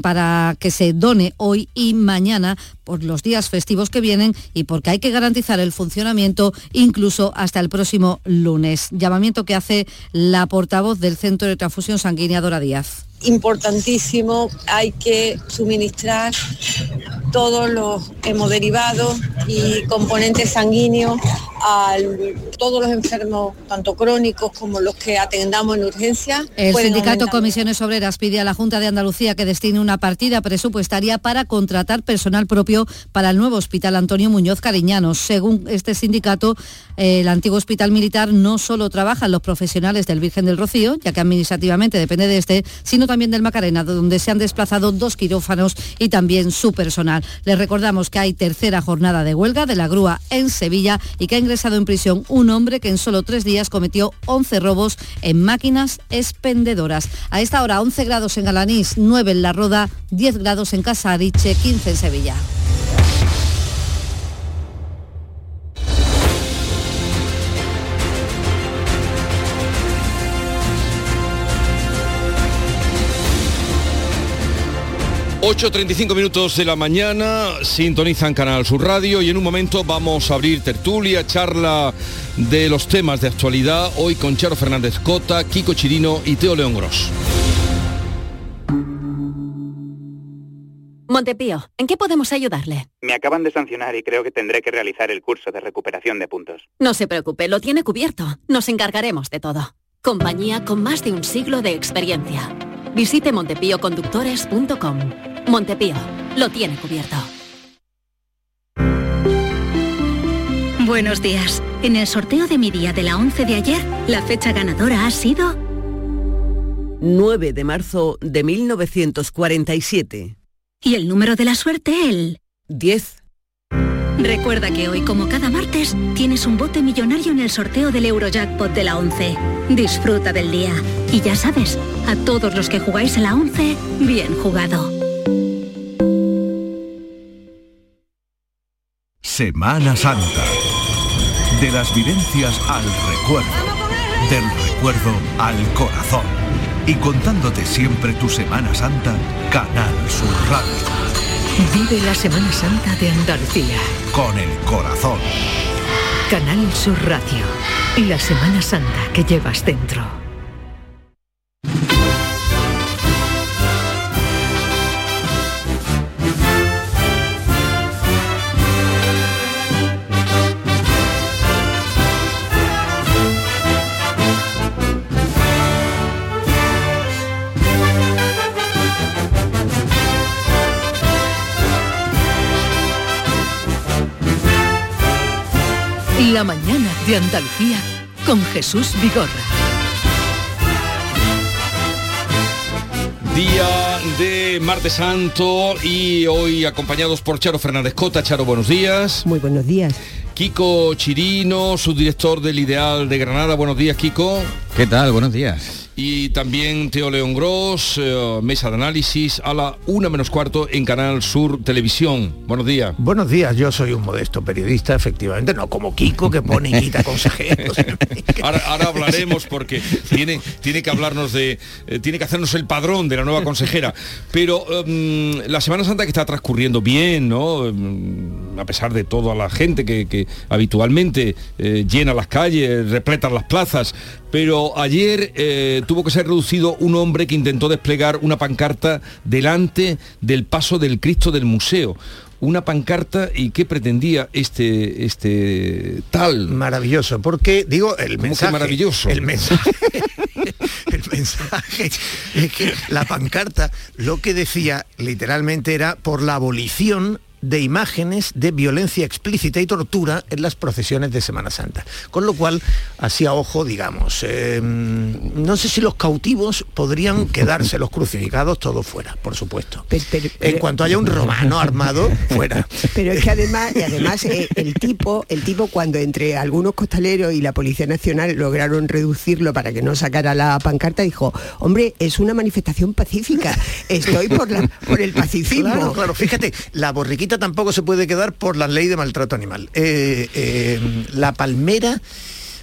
Speaker 20: para que se done hoy y mañana por los días festivos que vienen y porque hay que garantizar el funcionamiento incluso hasta el próximo lunes. Llamamiento que hace la portavoz del Centro de Transfusión Sanguínea, Dora Díaz
Speaker 37: importantísimo, hay que suministrar todos los hemoderivados y componentes sanguíneos a todos los enfermos, tanto crónicos como los que atendamos en urgencia.
Speaker 20: El sindicato Comisiones Obreras pide a la Junta de Andalucía que destine una partida presupuestaria para contratar personal propio para el nuevo Hospital Antonio Muñoz Cariñanos. Según este sindicato, el antiguo hospital militar no solo trabajan los profesionales del Virgen del Rocío, ya que administrativamente depende de este, sino también del Macarena, donde se han desplazado dos quirófanos y también su personal. Les recordamos que hay tercera jornada de huelga de la grúa en Sevilla y que ha ingresado en prisión un hombre que en solo tres días cometió 11 robos en máquinas expendedoras. A esta hora 11 grados en Galanís, 9 en La Roda, 10 grados en Casariche, 15 en Sevilla.
Speaker 1: 8.35 minutos de la mañana, sintonizan Canal Sur Radio y en un momento vamos a abrir tertulia, charla de los temas de actualidad, hoy con Charo Fernández Cota, Kiko Chirino y Teo León Gros.
Speaker 38: Montepío, ¿en qué podemos ayudarle?
Speaker 39: Me acaban de sancionar y creo que tendré que realizar el curso de recuperación de puntos.
Speaker 38: No se preocupe, lo tiene cubierto. Nos encargaremos de todo. Compañía con más de un siglo de experiencia. Visite montepíoconductores.com. Montepío, lo tiene cubierto.
Speaker 40: Buenos días. En el sorteo de mi día de la 11 de ayer, la fecha ganadora ha sido
Speaker 28: 9 de marzo de 1947.
Speaker 40: Y el número de la suerte, el
Speaker 28: 10.
Speaker 40: Recuerda que hoy, como cada martes, tienes un bote millonario en el sorteo del Eurojackpot de la 11. Disfruta del día. Y ya sabes, a todos los que jugáis a la 11, bien jugado.
Speaker 26: Semana Santa. De las vivencias al recuerdo. Del recuerdo al corazón. Y contándote siempre tu Semana Santa, Canal Sur Radio.
Speaker 7: Vive la Semana Santa de Andalucía.
Speaker 26: Con el corazón.
Speaker 7: Canal Sur Radio. Y la Semana Santa que llevas dentro. La mañana de Andalucía con Jesús Vigorra.
Speaker 1: Día de Martes Santo y hoy acompañados por Charo Fernández Cota. Charo, buenos días.
Speaker 41: Muy buenos días.
Speaker 1: Kiko Chirino, subdirector del Ideal de Granada. Buenos días, Kiko.
Speaker 42: ¿Qué tal? Buenos días
Speaker 1: y también Teo León Gross, eh, mesa de análisis a la una menos cuarto en Canal Sur Televisión. Buenos días.
Speaker 41: Buenos días, yo soy un modesto periodista, efectivamente, no como Kiko que pone y quita (laughs) consejeros.
Speaker 1: ahora, hablaremos porque tiene, tiene que hablarnos de, eh, tiene que hacernos el padrón de la nueva consejera. Pero em, la Semana Santa que está transcurriendo bien, ¿no? Em, a pesar de toda la gente que, habitualmente eh, llena las calles, repleta las plazas, pero ayer eh, tuvo que ser reducido un hombre que intentó desplegar una pancarta delante del paso del Cristo del museo. Una pancarta y qué pretendía este este tal
Speaker 41: maravilloso porque digo el mensaje
Speaker 1: maravilloso
Speaker 41: el mensaje (laughs) el mensaje es que la pancarta lo que decía literalmente era por la abolición de imágenes de violencia explícita y tortura en las procesiones de Semana Santa. Con lo cual, así a ojo, digamos, em, no sé si los cautivos podrían (laughs) quedarse los crucificados todos fuera, por supuesto. en cuanto haya un romano armado, (laughs) fuera.
Speaker 43: Pero es que además, y además eh, el tipo, el tipo cuando entre algunos costaleros y la Policía Nacional lograron reducirlo para que no sacara la pancarta, dijo, hombre, es una manifestación pacífica, estoy por, la, por el pacifismo.
Speaker 41: Claro, claro, fíjate, la borriquita tampoco se puede quedar por la ley de maltrato animal. Eh, eh, la palmera,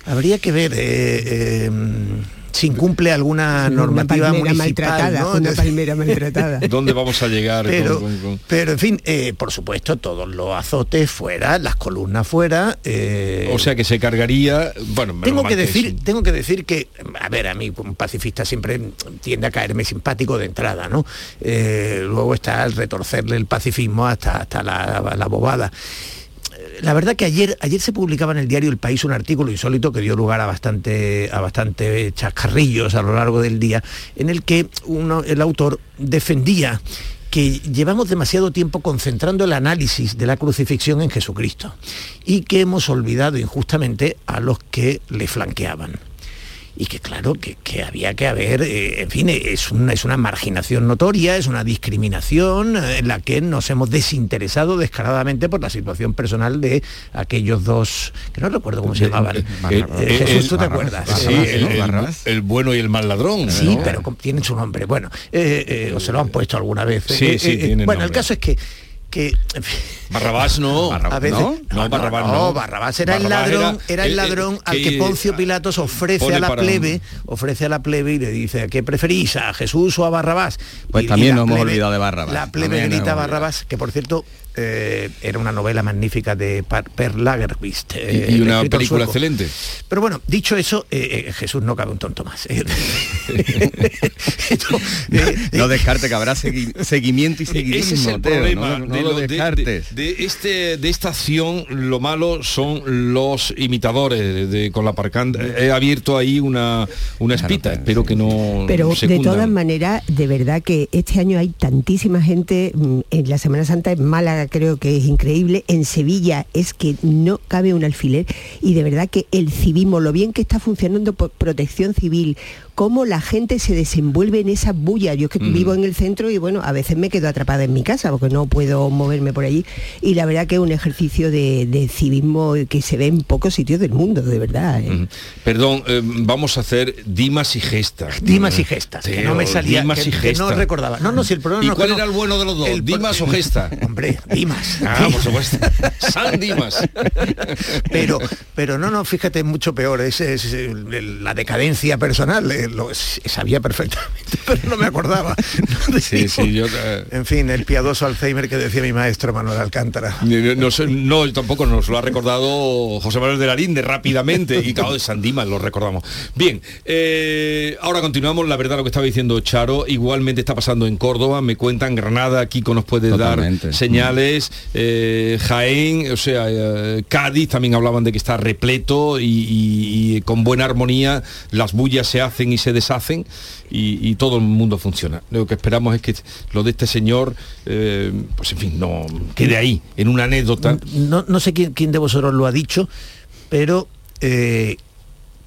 Speaker 41: habría que ver... Si incumple alguna normativa
Speaker 43: palmera
Speaker 41: municipal.
Speaker 43: maltratada,
Speaker 41: ¿no?
Speaker 43: una
Speaker 41: Entonces-
Speaker 43: palmera maltratada. (laughs)
Speaker 1: ¿Dónde vamos a llegar?
Speaker 41: pero,
Speaker 1: con- con-
Speaker 41: pero en fin, eh, por supuesto, todos los azotes fuera, las columnas fuera. eh,
Speaker 1: O sea que se cargaría, bueno,
Speaker 41: tengo que decir, tengo que decir que, a ver, a mí un pacifista siempre tiende a caerme simpático de entrada, ¿no? Eh, luego está el retorcerle el pacifismo hasta, hasta la, la bobada. La verdad que ayer, ayer se publicaba en el diario El País un artículo insólito que dio lugar a bastante, a bastante chascarrillos a lo largo del día, en el que uno, el autor defendía que llevamos demasiado tiempo concentrando el análisis de la crucifixión en Jesucristo y que hemos olvidado injustamente a los que le flanqueaban. Y que claro, que, que había que haber, eh, en fin, es una, es una marginación notoria, es una discriminación en la que nos hemos desinteresado descaradamente por la situación personal de aquellos dos, que no recuerdo cómo se llamaban.
Speaker 1: Eh,
Speaker 41: Eh,
Speaker 1: eh,
Speaker 41: Jesús, ¿tú te acuerdas?
Speaker 1: Sí, el, bueno y el mal ladrón.
Speaker 41: Sí,
Speaker 1: ¿no?
Speaker 41: pero tienen su nombre. Bueno, eh, eh, o se lo han puesto alguna vez.
Speaker 1: Sí, sí, tienen
Speaker 41: Bueno, el caso es que... que
Speaker 1: Barrabás no.
Speaker 41: a veces,
Speaker 1: ¿no? No, Barrabás no.
Speaker 41: Barrabás era el ladrón,
Speaker 1: era
Speaker 41: era, el ladrón al
Speaker 1: que-
Speaker 41: que Poncio Pilatos ofrece a la plebe, ofrece a la plebe y le dice, ¿qué preferís? ¿A Jesús o a Barrabás?
Speaker 44: Pues
Speaker 41: Y- y
Speaker 44: también
Speaker 41: la
Speaker 44: nos hemos olvidado de Barrabás.
Speaker 41: La plebe
Speaker 44: También
Speaker 41: grita Barrabás, que por cierto eh, era una novela magnífica de Per Lagerquist.
Speaker 1: Y-
Speaker 41: eh,
Speaker 1: y una película
Speaker 41: sueco.
Speaker 1: excelente.
Speaker 41: Pero bueno, dicho eso, eh, eh, Jesús no cabe un tonto más. Eh, (laughs) eh,
Speaker 44: No descarte que habrá segui- seguimiento y seguidismo.
Speaker 1: Ese es el
Speaker 44: Teo,
Speaker 1: problema
Speaker 44: no, no
Speaker 1: de,
Speaker 44: lo
Speaker 1: lo- de-
Speaker 44: descartes.
Speaker 1: de- de este, de esta acción. Lo malo son los imitadores de, con la parcanda. He abierto ahí una, una espita. Espero que no
Speaker 43: Pero de todas maneras, de verdad que este año hay tantísima gente, mm, en la Semana Santa en Creo que es increíble, en Sevilla es que no cabe un alfiler y de verdad que el civismo, lo bien que está funcionando por protección civil, cómo la gente se desenvuelve en esa bulla. Yo es que
Speaker 1: Mm.
Speaker 43: vivo en el centro y bueno, a veces me quedo atrapada en mi casa porque no puedo moverme por allí y la verdad que es un ejercicio de, de civismo que se ve en pocos sitios del mundo, de verdad. ¿eh?
Speaker 1: Mm. Perdón, eh, vamos a hacer dimas y gestas.
Speaker 41: Dimas y gestas, que no me salía,
Speaker 1: Dimas
Speaker 41: que-
Speaker 1: y
Speaker 41: que
Speaker 1: gestas.
Speaker 41: no recordaba. No, no, si el problema
Speaker 1: ¿Y
Speaker 41: no que
Speaker 1: cuál
Speaker 41: no-
Speaker 1: era el bueno de los dos?
Speaker 41: el-
Speaker 1: ¿Dimas o gesta? (laughs)
Speaker 41: Hombre, Dimas.
Speaker 1: Ah, por supuesto. San Dimas. (laughs)
Speaker 41: pero pero no no fíjate mucho peor es, es, la decadencia personal eh, lo sabía perfectamente (laughs) pero no me acordaba No (laughs)
Speaker 1: Sí,
Speaker 41: digo.
Speaker 1: sí, yo, eh,
Speaker 41: en fin el piadoso Alzheimer que decía mi maestro Manuel Alcántara
Speaker 1: No, no sé, no, tampoco nos lo ha recordado José Manuel de la Linde rápidamente y claro de San Dimas lo recordamos. Bien, eh, ahora continuamos, la verdad lo que estaba diciendo Charo, igualmente está pasando en Córdoba, me cuentan Granada, Kiko nos puede
Speaker 44: Totalmente.
Speaker 1: dar señales, eh, Jaén, o sea, eh, Cádiz también hablaban de que está repleto y, y- y con buena armonía las bullas se hacen y se deshacen y, todo el mundo funciona. Lo que esperamos es que lo de este señor, eh, pues en fin, no quede ahí, en una anécdota.
Speaker 41: no, sé quién, quién de vosotros lo ha dicho pero eh,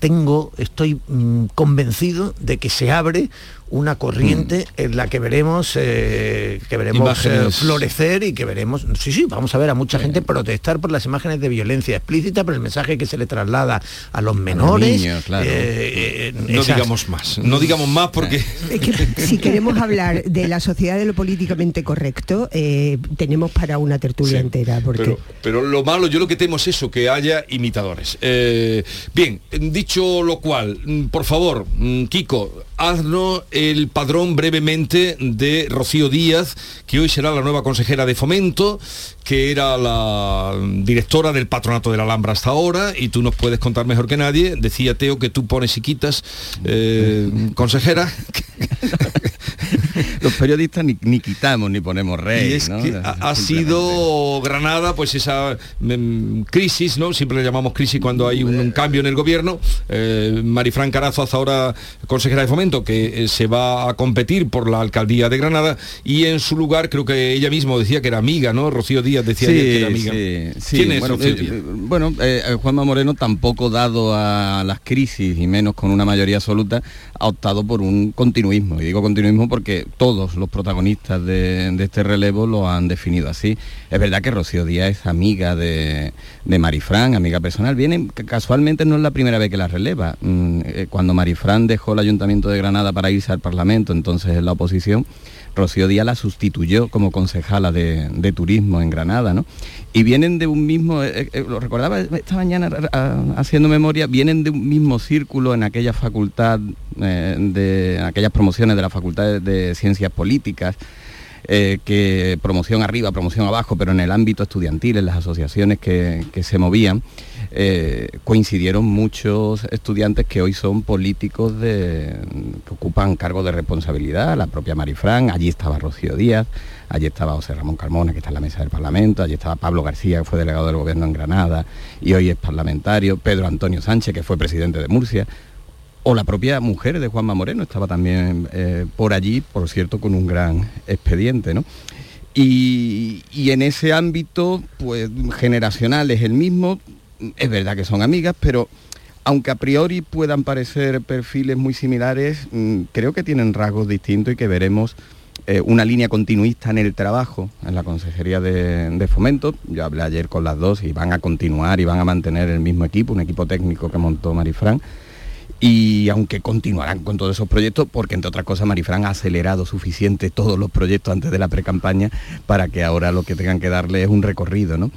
Speaker 41: tengo estoy mm, convencido de que se abre una corriente en la que veremos eh, que veremos eh, florecer y que veremos sí sí vamos a ver a mucha gente protestar por las imágenes de violencia explícita por el mensaje que se le traslada a los menores
Speaker 44: niños, claro.
Speaker 41: eh, eh,
Speaker 1: No
Speaker 41: esas-
Speaker 1: digamos más, no digamos más porque
Speaker 43: Es que si queremos hablar de la sociedad de lo políticamente correcto, eh, tenemos para una tertulia
Speaker 1: Sí,
Speaker 43: entera, porque
Speaker 1: Pero, pero lo malo, yo lo que temo es eso, que haya imitadores. Eh, bien, dicho lo cual, mm, por favor, mm, Kiko, haznos el padrón brevemente de Rocío Díaz, que hoy será la nueva consejera de fomento, que era la directora del patronato de la Alhambra hasta ahora, y tú nos puedes contar mejor que nadie. Decía Teo que tú pones y quitas, eh, consejera. (laughs) (laughs)
Speaker 44: Los periodistas ni, ni quitamos ni ponemos rey.
Speaker 1: Y es
Speaker 44: ¿no?
Speaker 1: que ha, ha sido Granada, pues esa mm, crisis, ¿no? Siempre le llamamos crisis cuando hay un, un cambio en el gobierno. Eh, Marifran Carazo, hasta ahora consejera de fomento, que eh, se va a competir por la alcaldía de Granada y en su lugar creo que ella misma decía que era amiga, ¿no? Rocío Díaz decía ayer que era amiga.
Speaker 44: sí, sí.
Speaker 1: ¿Quién es
Speaker 44: bueno, eh, eh, bueno, Juanma Moreno tampoco dado a las crisis y menos con una mayoría absoluta ha optado por un continuismo. Y digo continuismo porque todos los protagonistas de, este relevo lo han definido así. Es verdad que Rocío Díaz es amiga de, de Marifran, amiga personal. Viene, ca- casualmente no es la primera vez que la releva. Mm, eh, cuando Marifran dejó el Ayuntamiento de Granada para irse al Parlamento, entonces en la oposición, Rocío Díaz la sustituyó como concejala de, turismo en Granada, ¿no? Y vienen de un mismo, eh, eh, lo recordaba esta mañana haciendo memoria, vienen de un mismo círculo en aquella facultad, de aquellas promociones de la Facultad de Ciencias Políticas, eh, que promoción arriba, promoción abajo, pero en el ámbito estudiantil, en las asociaciones que, se movían, eh, coincidieron muchos estudiantes que hoy son políticos que ocupan cargos de responsabilidad, la propia Marifran, allí estaba Rocío Díaz, allí estaba José Ramón Carmona, que está en la mesa del Parlamento, allí estaba Pablo García, que fue delegado del gobierno en Granada y hoy es parlamentario, Pedro Antonio Sánchez, que fue presidente de Murcia o la propia mujer de Juanma Moreno estaba también eh, por allí, por cierto, con un gran expediente, ¿no? Y, en ese ámbito, pues generacional es el mismo, es verdad que son amigas, pero aunque a priori puedan parecer perfiles muy similares, mm, creo que tienen rasgos distintos y que veremos eh, una línea continuista en el trabajo en la Consejería de, Fomento. Yo hablé ayer con las dos y van a continuar y van a mantener el mismo equipo, un equipo técnico que montó Marifran y aunque continuarán con todos esos proyectos, porque entre otras cosas Marifran ha acelerado suficiente todos los proyectos antes de la precampaña para que ahora lo que tengan que darle es un recorrido. ¿no?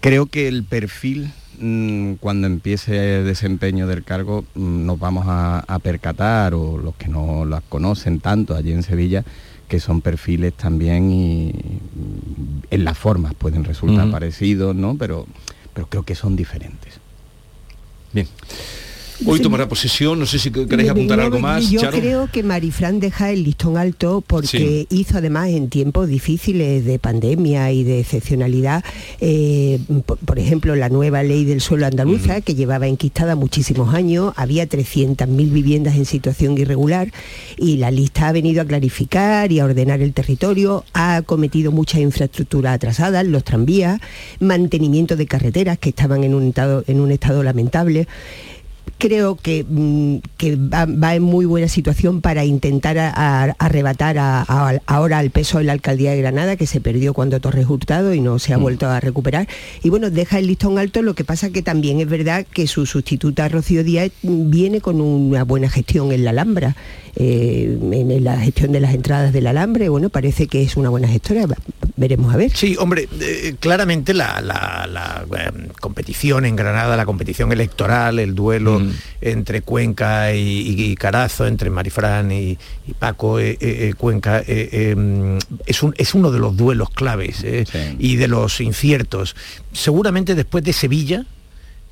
Speaker 44: Creo que el perfil mm, cuando empiece el desempeño del cargo mm, nos vamos a, percatar, o los que no las conocen tanto allí en Sevilla, que son perfiles también y mm, en las formas pueden resultar parecidos, ¿no? Pero, pero creo que son diferentes.
Speaker 1: Bien. Hoy tomará posesión, no sé si queréis apuntar algo más.
Speaker 43: Yo creo que Marifran deja el listón alto porque hizo además en tiempos difíciles de pandemia y de excepcionalidad, eh, por, ejemplo, la nueva ley del suelo andaluza, que llevaba enquistada muchísimos años, había 300.000 viviendas en situación irregular y la lista ha venido a clarificar y a ordenar el territorio, ha cometido muchas infraestructuras atrasadas, los tranvías, mantenimiento de carreteras que estaban en un estado, en un estado lamentable creo que, mm, va, en muy buena situación para intentar arrebatar ahora al peso de la alcaldía de Granada, que se perdió cuando Torres Hurtado y no se ha mm. vuelto a recuperar. Y bueno, deja el listón alto, lo que pasa que también es verdad que su sustituta Rocío Díaz viene con una buena gestión en la Alhambra. Eh, en la gestión de las entradas del alambre, bueno, parece que es una buena gestora, veremos a ver.
Speaker 41: Sí, hombre, eh, claramente la, eh, competición en Granada, la competición electoral, el duelo mm. entre Cuenca y, Carazo, entre Marifran y, Paco Cuenca, em, es, un, es uno de los duelos claves y de los inciertos. Seguramente después de Sevilla,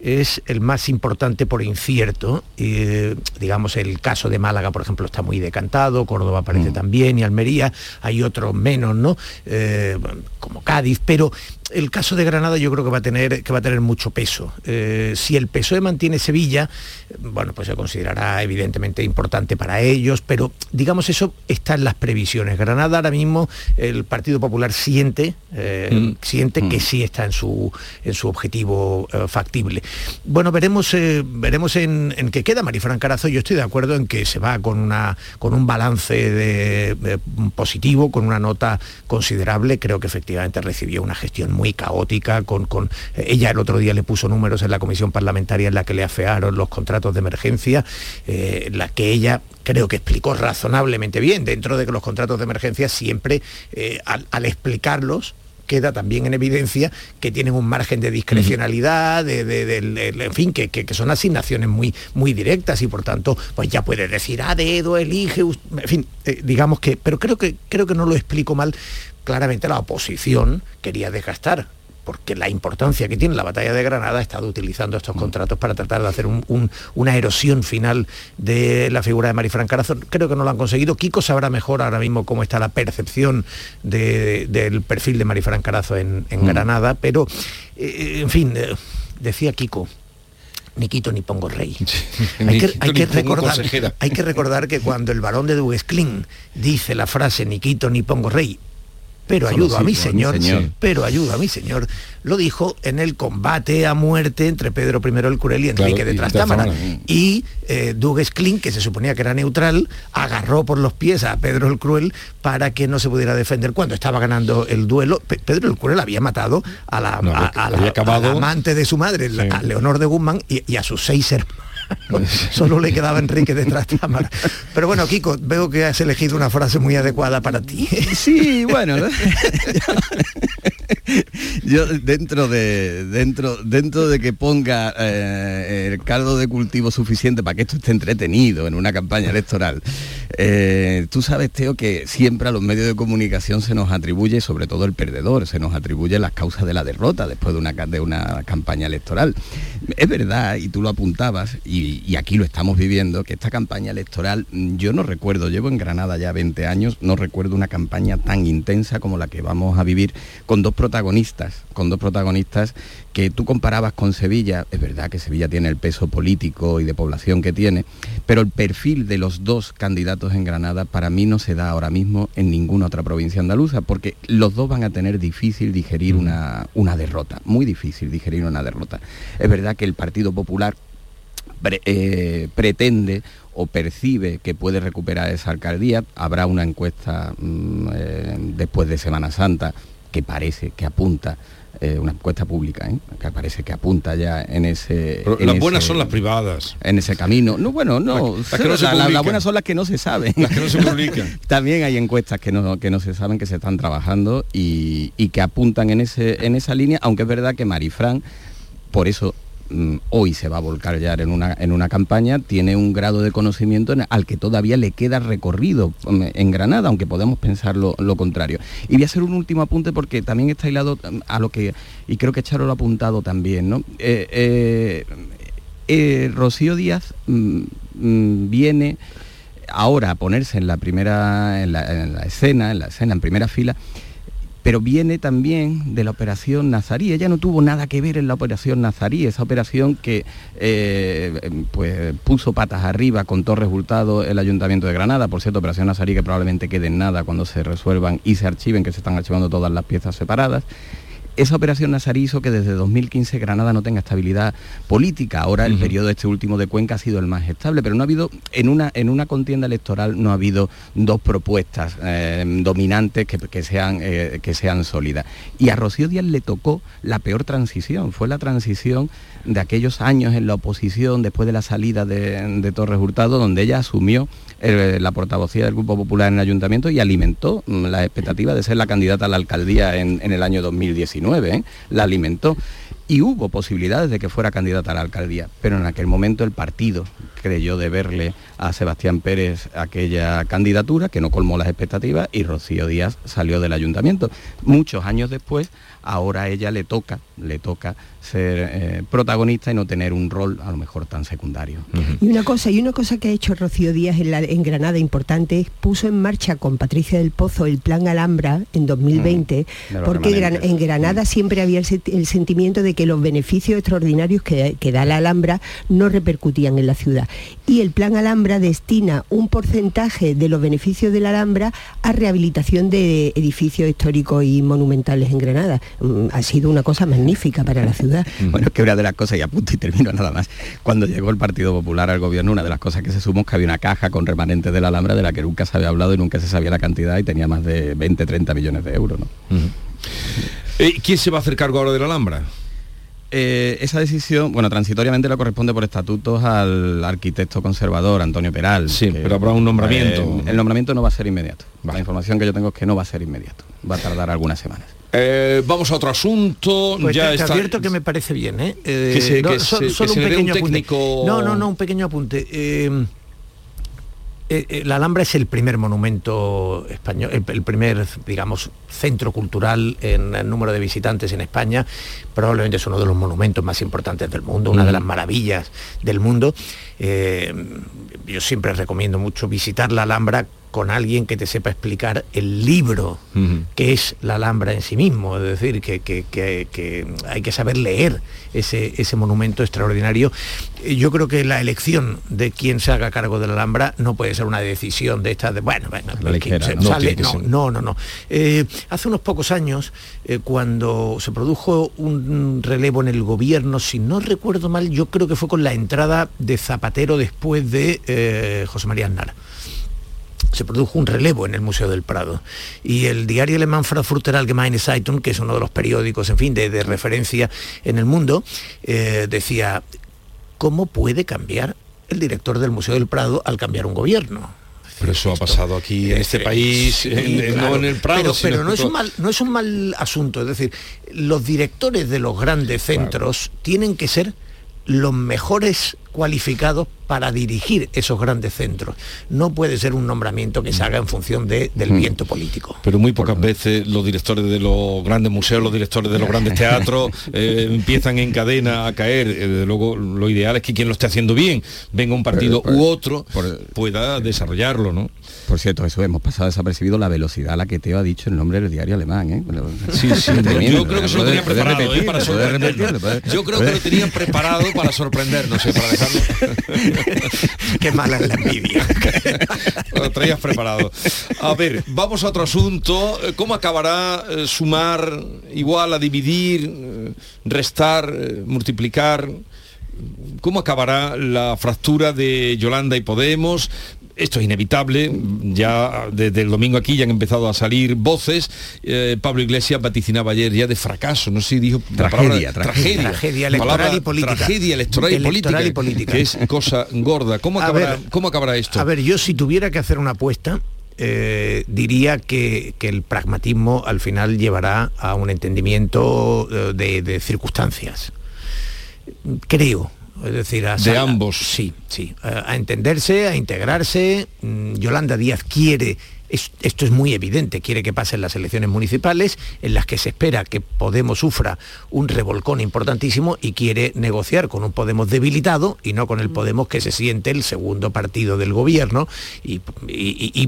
Speaker 41: es el más importante por incierto. digamos, el caso de Málaga, por ejemplo, está muy decantado, Córdoba parece mm. también, y Almería, hay otros menos, ¿no? Eh, como Cádiz, pero el caso de Granada yo creo que va a tener, que va a tener mucho peso. Eh, si el PSOE mantiene Sevilla, bueno, pues se considerará evidentemente importante para ellos, pero digamos eso está en las previsiones. Granada ahora mismo el Partido Popular siente, eh, mm. siente que mm. sí está en su, en su objetivo eh, factible. Bueno, veremos, veremos en, qué queda Marifran Carazo. Yo estoy de acuerdo en que se va con, una, con un balance de, positivo, con una nota considerable. Creo que efectivamente recibió una gestión muy caótica, con, con, ella el otro día le puso números en la comisión parlamentaria en la que le afearon los contratos de emergencia, eh, la que ella creo que explicó razonablemente bien, dentro de que los contratos de emergencia siempre, eh, al, explicarlos, queda también en evidencia que tienen un margen de discrecionalidad, de, en fin, que, son asignaciones muy, muy directas y por tanto, pues ya puede decir a dedo, elige, en fin, eh, digamos que, pero creo que, creo que no lo explico mal, claramente la oposición quería desgastar porque la importancia que tiene la batalla de Granada ha estado utilizando estos mm. contratos para tratar de hacer una erosión final de la figura de Marifran Carazo. Creo que no lo han conseguido. Kiko sabrá mejor ahora mismo cómo está la percepción del perfil de Marifran Carazo en, mm. Granada, pero, eh, en fin, eh, decía Kiko, ni quito ni pongo rey. (laughs) hay, que, recordar, hay, que, recordar, que cuando el varón de Duguesclin dice la frase ni quito ni pongo rey, pero ayudo a mi señor, pero ayudo a mi señor, lo dijo en el combate a muerte entre Pedro I el Cruel y Enrique de Trastámara. Y eh, Dugues que se suponía que era neutral, agarró por los pies a Pedro el Cruel para que no se pudiera defender cuando estaba ganando el duelo. Pedro el Cruel había matado a la, amante de su madre, a Leonor de Guzmán, y, a sus seis hermanos (laughs) Solo le quedaba Enrique detrás de cámara. Pero bueno, Kiko, veo que has elegido una frase muy adecuada para ti.
Speaker 44: Sí, bueno. (laughs) Yo dentro de dentro dentro de que ponga eh, el caldo de cultivo suficiente para que esto esté entretenido en una campaña electoral, eh, tú sabes, Teo, que siempre a los medios de comunicación se nos atribuye, sobre todo el perdedor, se nos atribuye las causas de la derrota después de una, de una campaña electoral. Es verdad, y tú lo apuntabas, y, y aquí lo estamos viviendo, que esta campaña electoral, yo no recuerdo, llevo en Granada ya 20 años, no recuerdo una campaña tan intensa como la que vamos a vivir con dos protagonistas, con dos protagonistas que tú comparabas con Sevilla, es verdad que Sevilla tiene el peso político y de población que tiene, pero el perfil de los dos candidatos en Granada para mí no se da ahora mismo en ninguna otra provincia andaluza, porque los dos van a tener difícil digerir una, una derrota, muy difícil digerir una derrota. Es verdad que el Partido Popular eh, pretende o percibe que puede recuperar esa alcaldía. Habrá una encuesta mm, eh, después de Semana Santa que parece, que apunta eh, una encuesta pública, ¿eh? que parece que apunta ya en ese...
Speaker 1: las buenas son las privadas.
Speaker 44: En ese camino. No, bueno, no. Las, buenas son las que no se saben.
Speaker 1: Las que no se publican. (laughs)
Speaker 44: También hay encuestas que no, que no se saben, que se están trabajando y, y que apuntan en, ese, en esa línea, aunque es verdad que Marifran, por eso hoy se va a volcar ya en una, en una campaña, tiene un grado de conocimiento al que todavía le queda recorrido mm, en Granada, aunque podemos pensar lo, contrario. Y voy a hacer un último apunte porque también está hilado mm, a lo que, y creo que Charo lo ha apuntado también, ¿no? Eh, eh, eh, Rocío Díaz viene ahora a ponerse en la primera, en la escena, en la escena, en primera fila, pero viene también de la operación Nazarí. Ella no tuvo nada que ver en la operación Nazarí, esa operación que eh, pues, puso patas arriba con todo resultado el Ayuntamiento de Granada. Por cierto, operación Nazarí que probablemente quede en nada cuando se resuelvan y se archiven, que se están archivando todas las piezas separadas esa operación Nazarí hizo que desde 2015 Granada no tenga estabilidad política. Ahora el periodo este último de Cuenca ha sido el más estable, pero no ha habido, en una, en una contienda electoral no ha habido dos propuestas eh, dominantes que, sean, eh, que sean sólidas. Y a Rocío Díaz le tocó la peor transición, fue la transición de aquellos años en la oposición después de la salida de, Torres Hurtado, donde ella asumió eh, la portavocía del Grupo Popular en el Ayuntamiento y alimentó mm, la expectativa de ser la candidata a la alcaldía en, el año 2019. ¿eh? La alimentó y hubo posibilidades de que fuera candidata a la alcaldía, pero en aquel momento el partido creyó deberle a Sebastián Pérez aquella candidatura que no colmó las expectativas y Rocío Díaz salió del ayuntamiento. Muchos años después, ahora a ella le toca, le toca ser eh, protagonista y no tener un rol a lo mejor tan secundario.
Speaker 43: Y una cosa, y una cosa que ha hecho Rocío Díaz en, Granada importante es puso en marcha con Patricia del Pozo el plan Alhambra en 2020, mm, porque en Granada mm. siempre había el, sentimiento de que los beneficios extraordinarios que, da la Alhambra no repercutían en la ciudad. Y el plan Alhambra destina un porcentaje de los beneficios de la Alhambra a rehabilitación de edificios históricos y monumentales en Granada. Mm, ha sido una cosa magnífica para la ciudad. (laughs)
Speaker 44: Bueno, que una de las cosas, y apunto y termino nada más, cuando llegó el Partido Popular al gobierno, una de las cosas que se sumó es que había una caja con remanentes de la Alhambra de la que nunca se había hablado y nunca se sabía la cantidad y tenía más de 20, 30 millones de euros. ¿no?
Speaker 1: Eh, ¿Quién se va a hacer cargo ahora de la Alhambra?
Speaker 44: Eh, esa decisión, bueno, transitoriamente le corresponde por estatutos al arquitecto conservador Antonio Peral.
Speaker 1: Sí, pero habrá un nombramiento.
Speaker 44: Eh, el nombramiento no va a ser inmediato. La información que yo tengo es que no va a ser inmediato. Va a tardar algunas semanas.
Speaker 1: Eh, vamos a otro asunto.
Speaker 41: Pues ya te, está... advierto que me parece bien, ¿eh? eh no, solo un pequeño apunte. No, no, no, un pequeño apunte. Eh, eh, la Alhambra es el primer monumento español, el, primer, digamos, centro cultural en el número de visitantes en España. Probablemente es uno de los monumentos más importantes del mundo, una de las maravillas del mundo. yo siempre recomiendo mucho visitar la Alhambra con alguien que te sepa explicar el libro que es la Alhambra en sí mismo, es decir, que, hay que saber leer ese, ese, monumento extraordinario. Yo creo que la elección de quién se haga cargo de la Alhambra no puede ser una decisión de esta de, bueno, venga, no, no, no, eh, hace unos pocos años, eh, cuando se produjo un relevo en el gobierno, si no recuerdo mal, yo creo que fue con la entrada de Zapatero después de eh, José María Aznar se produjo un relevo en el Museo del Prado. Y el diario alemán Frankfurter Allgemeine Zeitung, que es uno de los periódicos, en fin, de, referencia en el mundo, eh, decía, cómo puede cambiar el director del Museo del Prado al cambiar un gobierno.
Speaker 1: Pero eso ha pasado aquí en este país, no en el Prado.
Speaker 41: Pero, no, es un mal, no es un mal asunto. Es decir, los directores de los grandes centros tienen que ser los mejores cualificados para dirigir esos grandes centros. No puede ser un nombramiento que se haga en función de, del mm. viento político.
Speaker 1: Pero muy pocas veces los directores de los grandes museos, los directores de los grandes (laughs) teatros eh, empiezan en cadena a caer. Eh, desde luego lo ideal es que quien lo esté haciendo bien, venga un partido u otro, pueda desarrollarlo, ¿no?
Speaker 44: Por cierto, eso hemos pasado desapercibido la velocidad a la que te ha dicho el nombre del diario alemán. ¿eh?
Speaker 1: Sí, sí, (laughs) yo creo que se lo tenían preparado para sorprendernos. Yo creo que lo tenían preparado para sorprendernos. (laughs) (laughs)
Speaker 41: Qué mala es la envidia. (laughs)
Speaker 1: lo traías preparado. A ver, vamos a otro asunto. ¿Cómo acabará eh, sumar igual a dividir, eh, restar, multiplicar? ¿Cómo acabará la fractura de Yolanda y Podemos? Esto es inevitable, ya desde el domingo aquí ya han empezado a salir voces. Eh, Pablo Iglesias vaticinaba ayer ya de fracaso, no sé si dijo
Speaker 41: tragedia, tragedia, tragedia, electoral y política.
Speaker 1: Tragedia electoral, y, política, que es cosa gorda. ¿Cómo acabará, ¿Cómo acabará esto?
Speaker 41: A ver, yo si tuviera que hacer una apuesta, eh, diría que, el pragmatismo al final llevará a un entendimiento eh, de, de circunstancias. Creo, es decir, a
Speaker 1: de ambos.
Speaker 41: Sí, sí, a, entenderse, a integrarse. Mm, Yolanda Díaz quiere esto es muy evidente, quiere que pasen las elecciones municipales en las que se espera que Podemos sufra un revolcón importantísimo y quiere negociar con un Podemos debilitado y no con el Podemos que se siente el segundo partido del gobierno y,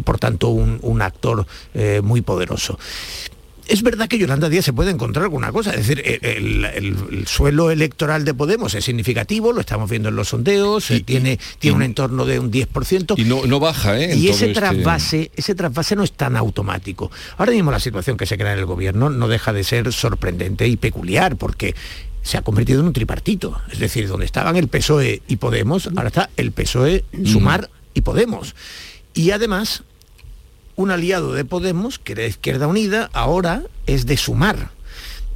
Speaker 41: por tanto un, actor eh, muy poderoso es verdad que Yolanda Díaz se puede encontrar alguna cosa, es decir, el, suelo electoral de Podemos es significativo, lo estamos viendo en los sondeos, eh, tiene, tiene un entorno de un 10%.
Speaker 1: Y no, no baja, ¿eh?
Speaker 41: Y ese este trasvase, ese trasvase no es tan automático. Ahora mismo la situación que se crea en el gobierno no deja de ser sorprendente y peculiar, porque se ha convertido en un tripartito. Es decir, donde estaban el PSOE y Podemos, ahora está el PSOE, Sumar y Podemos. Y además un aliado de Podemos, que era Izquierda Unida, ahora es de sumar.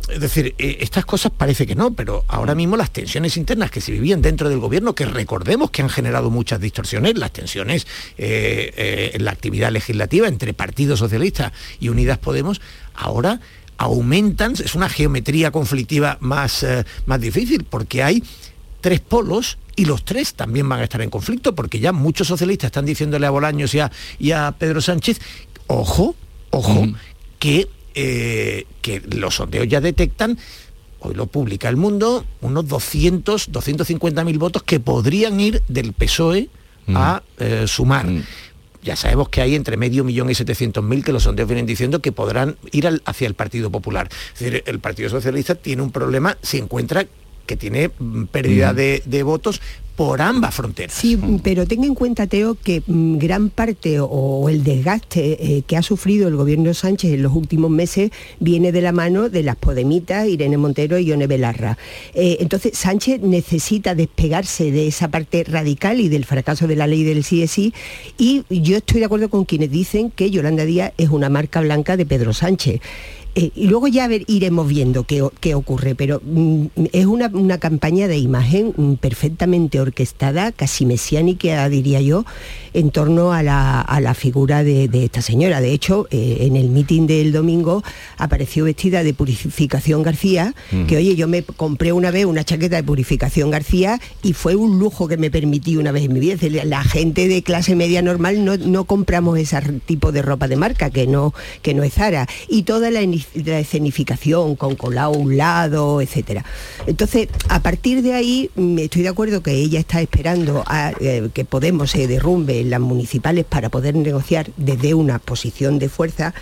Speaker 41: Es decir, eh, estas cosas parece que no, pero ahora mismo las tensiones internas que se vivían dentro del gobierno, que recordemos que han generado muchas distorsiones, las tensiones eh, eh, en la actividad legislativa entre Partido Socialista y Unidas Podemos, ahora aumentan, es una geometría conflictiva más, más difícil, porque hay tres polos y los tres también van a estar en conflicto porque ya muchos socialistas están diciéndole a Bolaños y a, y a Pedro Sánchez, ojo, ojo, que, eh, que los sondeos ya detectan hoy lo publica el mundo, unos 200, 250 mil votos que podrían ir del PSOE a eh, sumar. Ya sabemos que hay entre medio millón y 700 mil que los sondeos vienen diciendo que podrán ir hacia el Partido Popular. Es decir, el Partido Socialista tiene un problema si encuentra que tiene mm, pérdida de, votos por ambas fronteras.
Speaker 43: Sí, pero tenga en cuenta, Teo, que mm, gran parte o, el desgaste eh, que ha sufrido el gobierno Sánchez en los últimos meses viene de la mano de las Podemitas, Irene Montero y Ione Belarra. Eh, entonces, Sánchez necesita despegarse de esa parte radical y del fracaso de la ley del CSI y yo estoy de acuerdo con quienes dicen que Yolanda Díaz es una marca blanca de Pedro Sánchez. Eh, y luego ya iremos viendo qué, ocurre, pero mm, es una, campaña de imagen mm, perfectamente orquestada, casi mesiánica, diría yo, en torno a la, figura de, esta señora. De hecho, eh, en el mitin del domingo apareció vestida de Purificación García, mm. que oye, yo me compré una vez una chaqueta de Purificación García y fue un lujo que me permití una vez en mi vida. La gente de clase media normal no, compramos ese tipo de ropa de marca, que no, que no es Zara. Y toda la la escenificación con colado a un lado, etcétera. Entonces, a partir de ahí, mm, estoy de acuerdo que ella está esperando eh, que Podemos se derrumbe en las municipales para poder negociar desde una posición de fuerza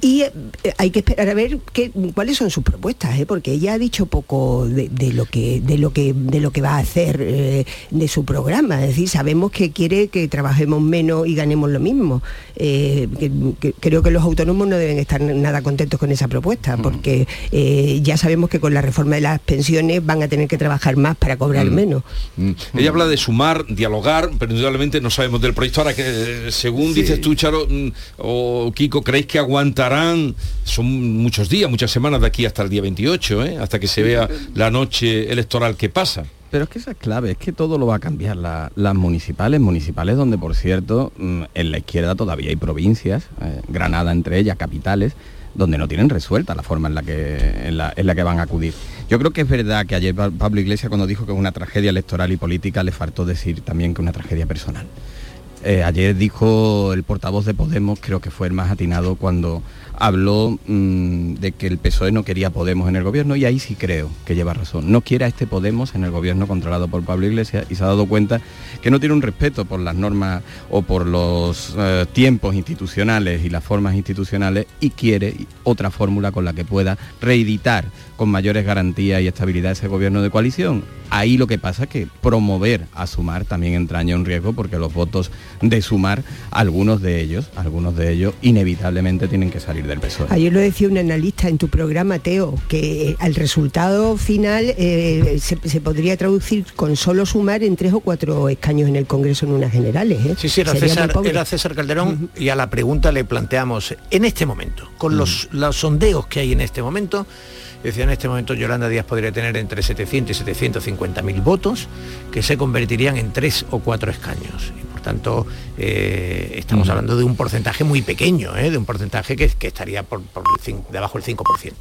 Speaker 43: y eh, hay que esperar a ver qué, cuáles son sus propuestas, ¿eh? porque ella ha dicho poco de, lo que, de, lo que, de lo que va a hacer eh, de su programa. Es decir, sabemos que quiere que trabajemos menos y ganemos lo mismo. creo que los autónomos no deben estar nada contentos con esa propuesta, mm. porque ya sabemos que con la reforma de las pensiones van a tener que trabajar más para cobrar mm. menos.
Speaker 1: Mm. Ella habla de sumar, dialogar, pero indudablemente no sabemos del proyecto. Ahora que, según dices tú, Charo o Kiko, ¿creéis que aguanta son muchos días, muchas semanas de aquí hasta el día 28, ¿eh? hasta que se vea la noche electoral que pasa.
Speaker 44: Pero es que esa es clave, es que todo lo va a cambiar. las municipales, municipales donde, por cierto, mm, en la izquierda todavía hay provincias, eh, Granada entre ellas, capitales, donde no tienen resuelta la forma en la, que, en la, que van a acudir. Yo creo que es verdad que ayer Pablo Iglesias cuando dijo que es una tragedia electoral y política le faltó decir también que es una tragedia personal. Eh, ayer dijo el portavoz de Podemos, creo que fue el más atinado cuando habló mm, de que el PSOE no quería Podemos en el gobierno y ahí sí creo que lleva razón. No quiere a este Podemos en el gobierno controlado por Pablo Iglesias y se ha dado cuenta que no tiene un respeto por las normas o por los eh, tiempos institucionales y las formas institucionales y quiere otra fórmula con la que pueda reeditar con mayores garantías y estabilidad ese gobierno de coalición. Ahí lo que pasa es que promover a Sumar también entraña un riesgo porque los votos de Sumar, algunos de ellos, algunos de ellos inevitablemente tienen que salir del PSOE.
Speaker 43: Ayer lo decía un analista en tu programa, Teo, que el resultado final eh, se, podría traducir con solo Sumar en tres o cuatro escaños en el Congreso en unas generales. ¿eh?
Speaker 41: Sí, sí, era César, Calderón y a la pregunta le planteamos, en este momento, con los, los sondeos que hay en este momento, Decía, en este momento Yolanda Díaz podría tener entre 700 y 750 mil votos que se convertirían en tres o cuatro escaños. Y por tanto, eh, estamos hablando de un porcentaje muy pequeño, ¿eh? de un porcentaje que, estaría por, debajo del 5%.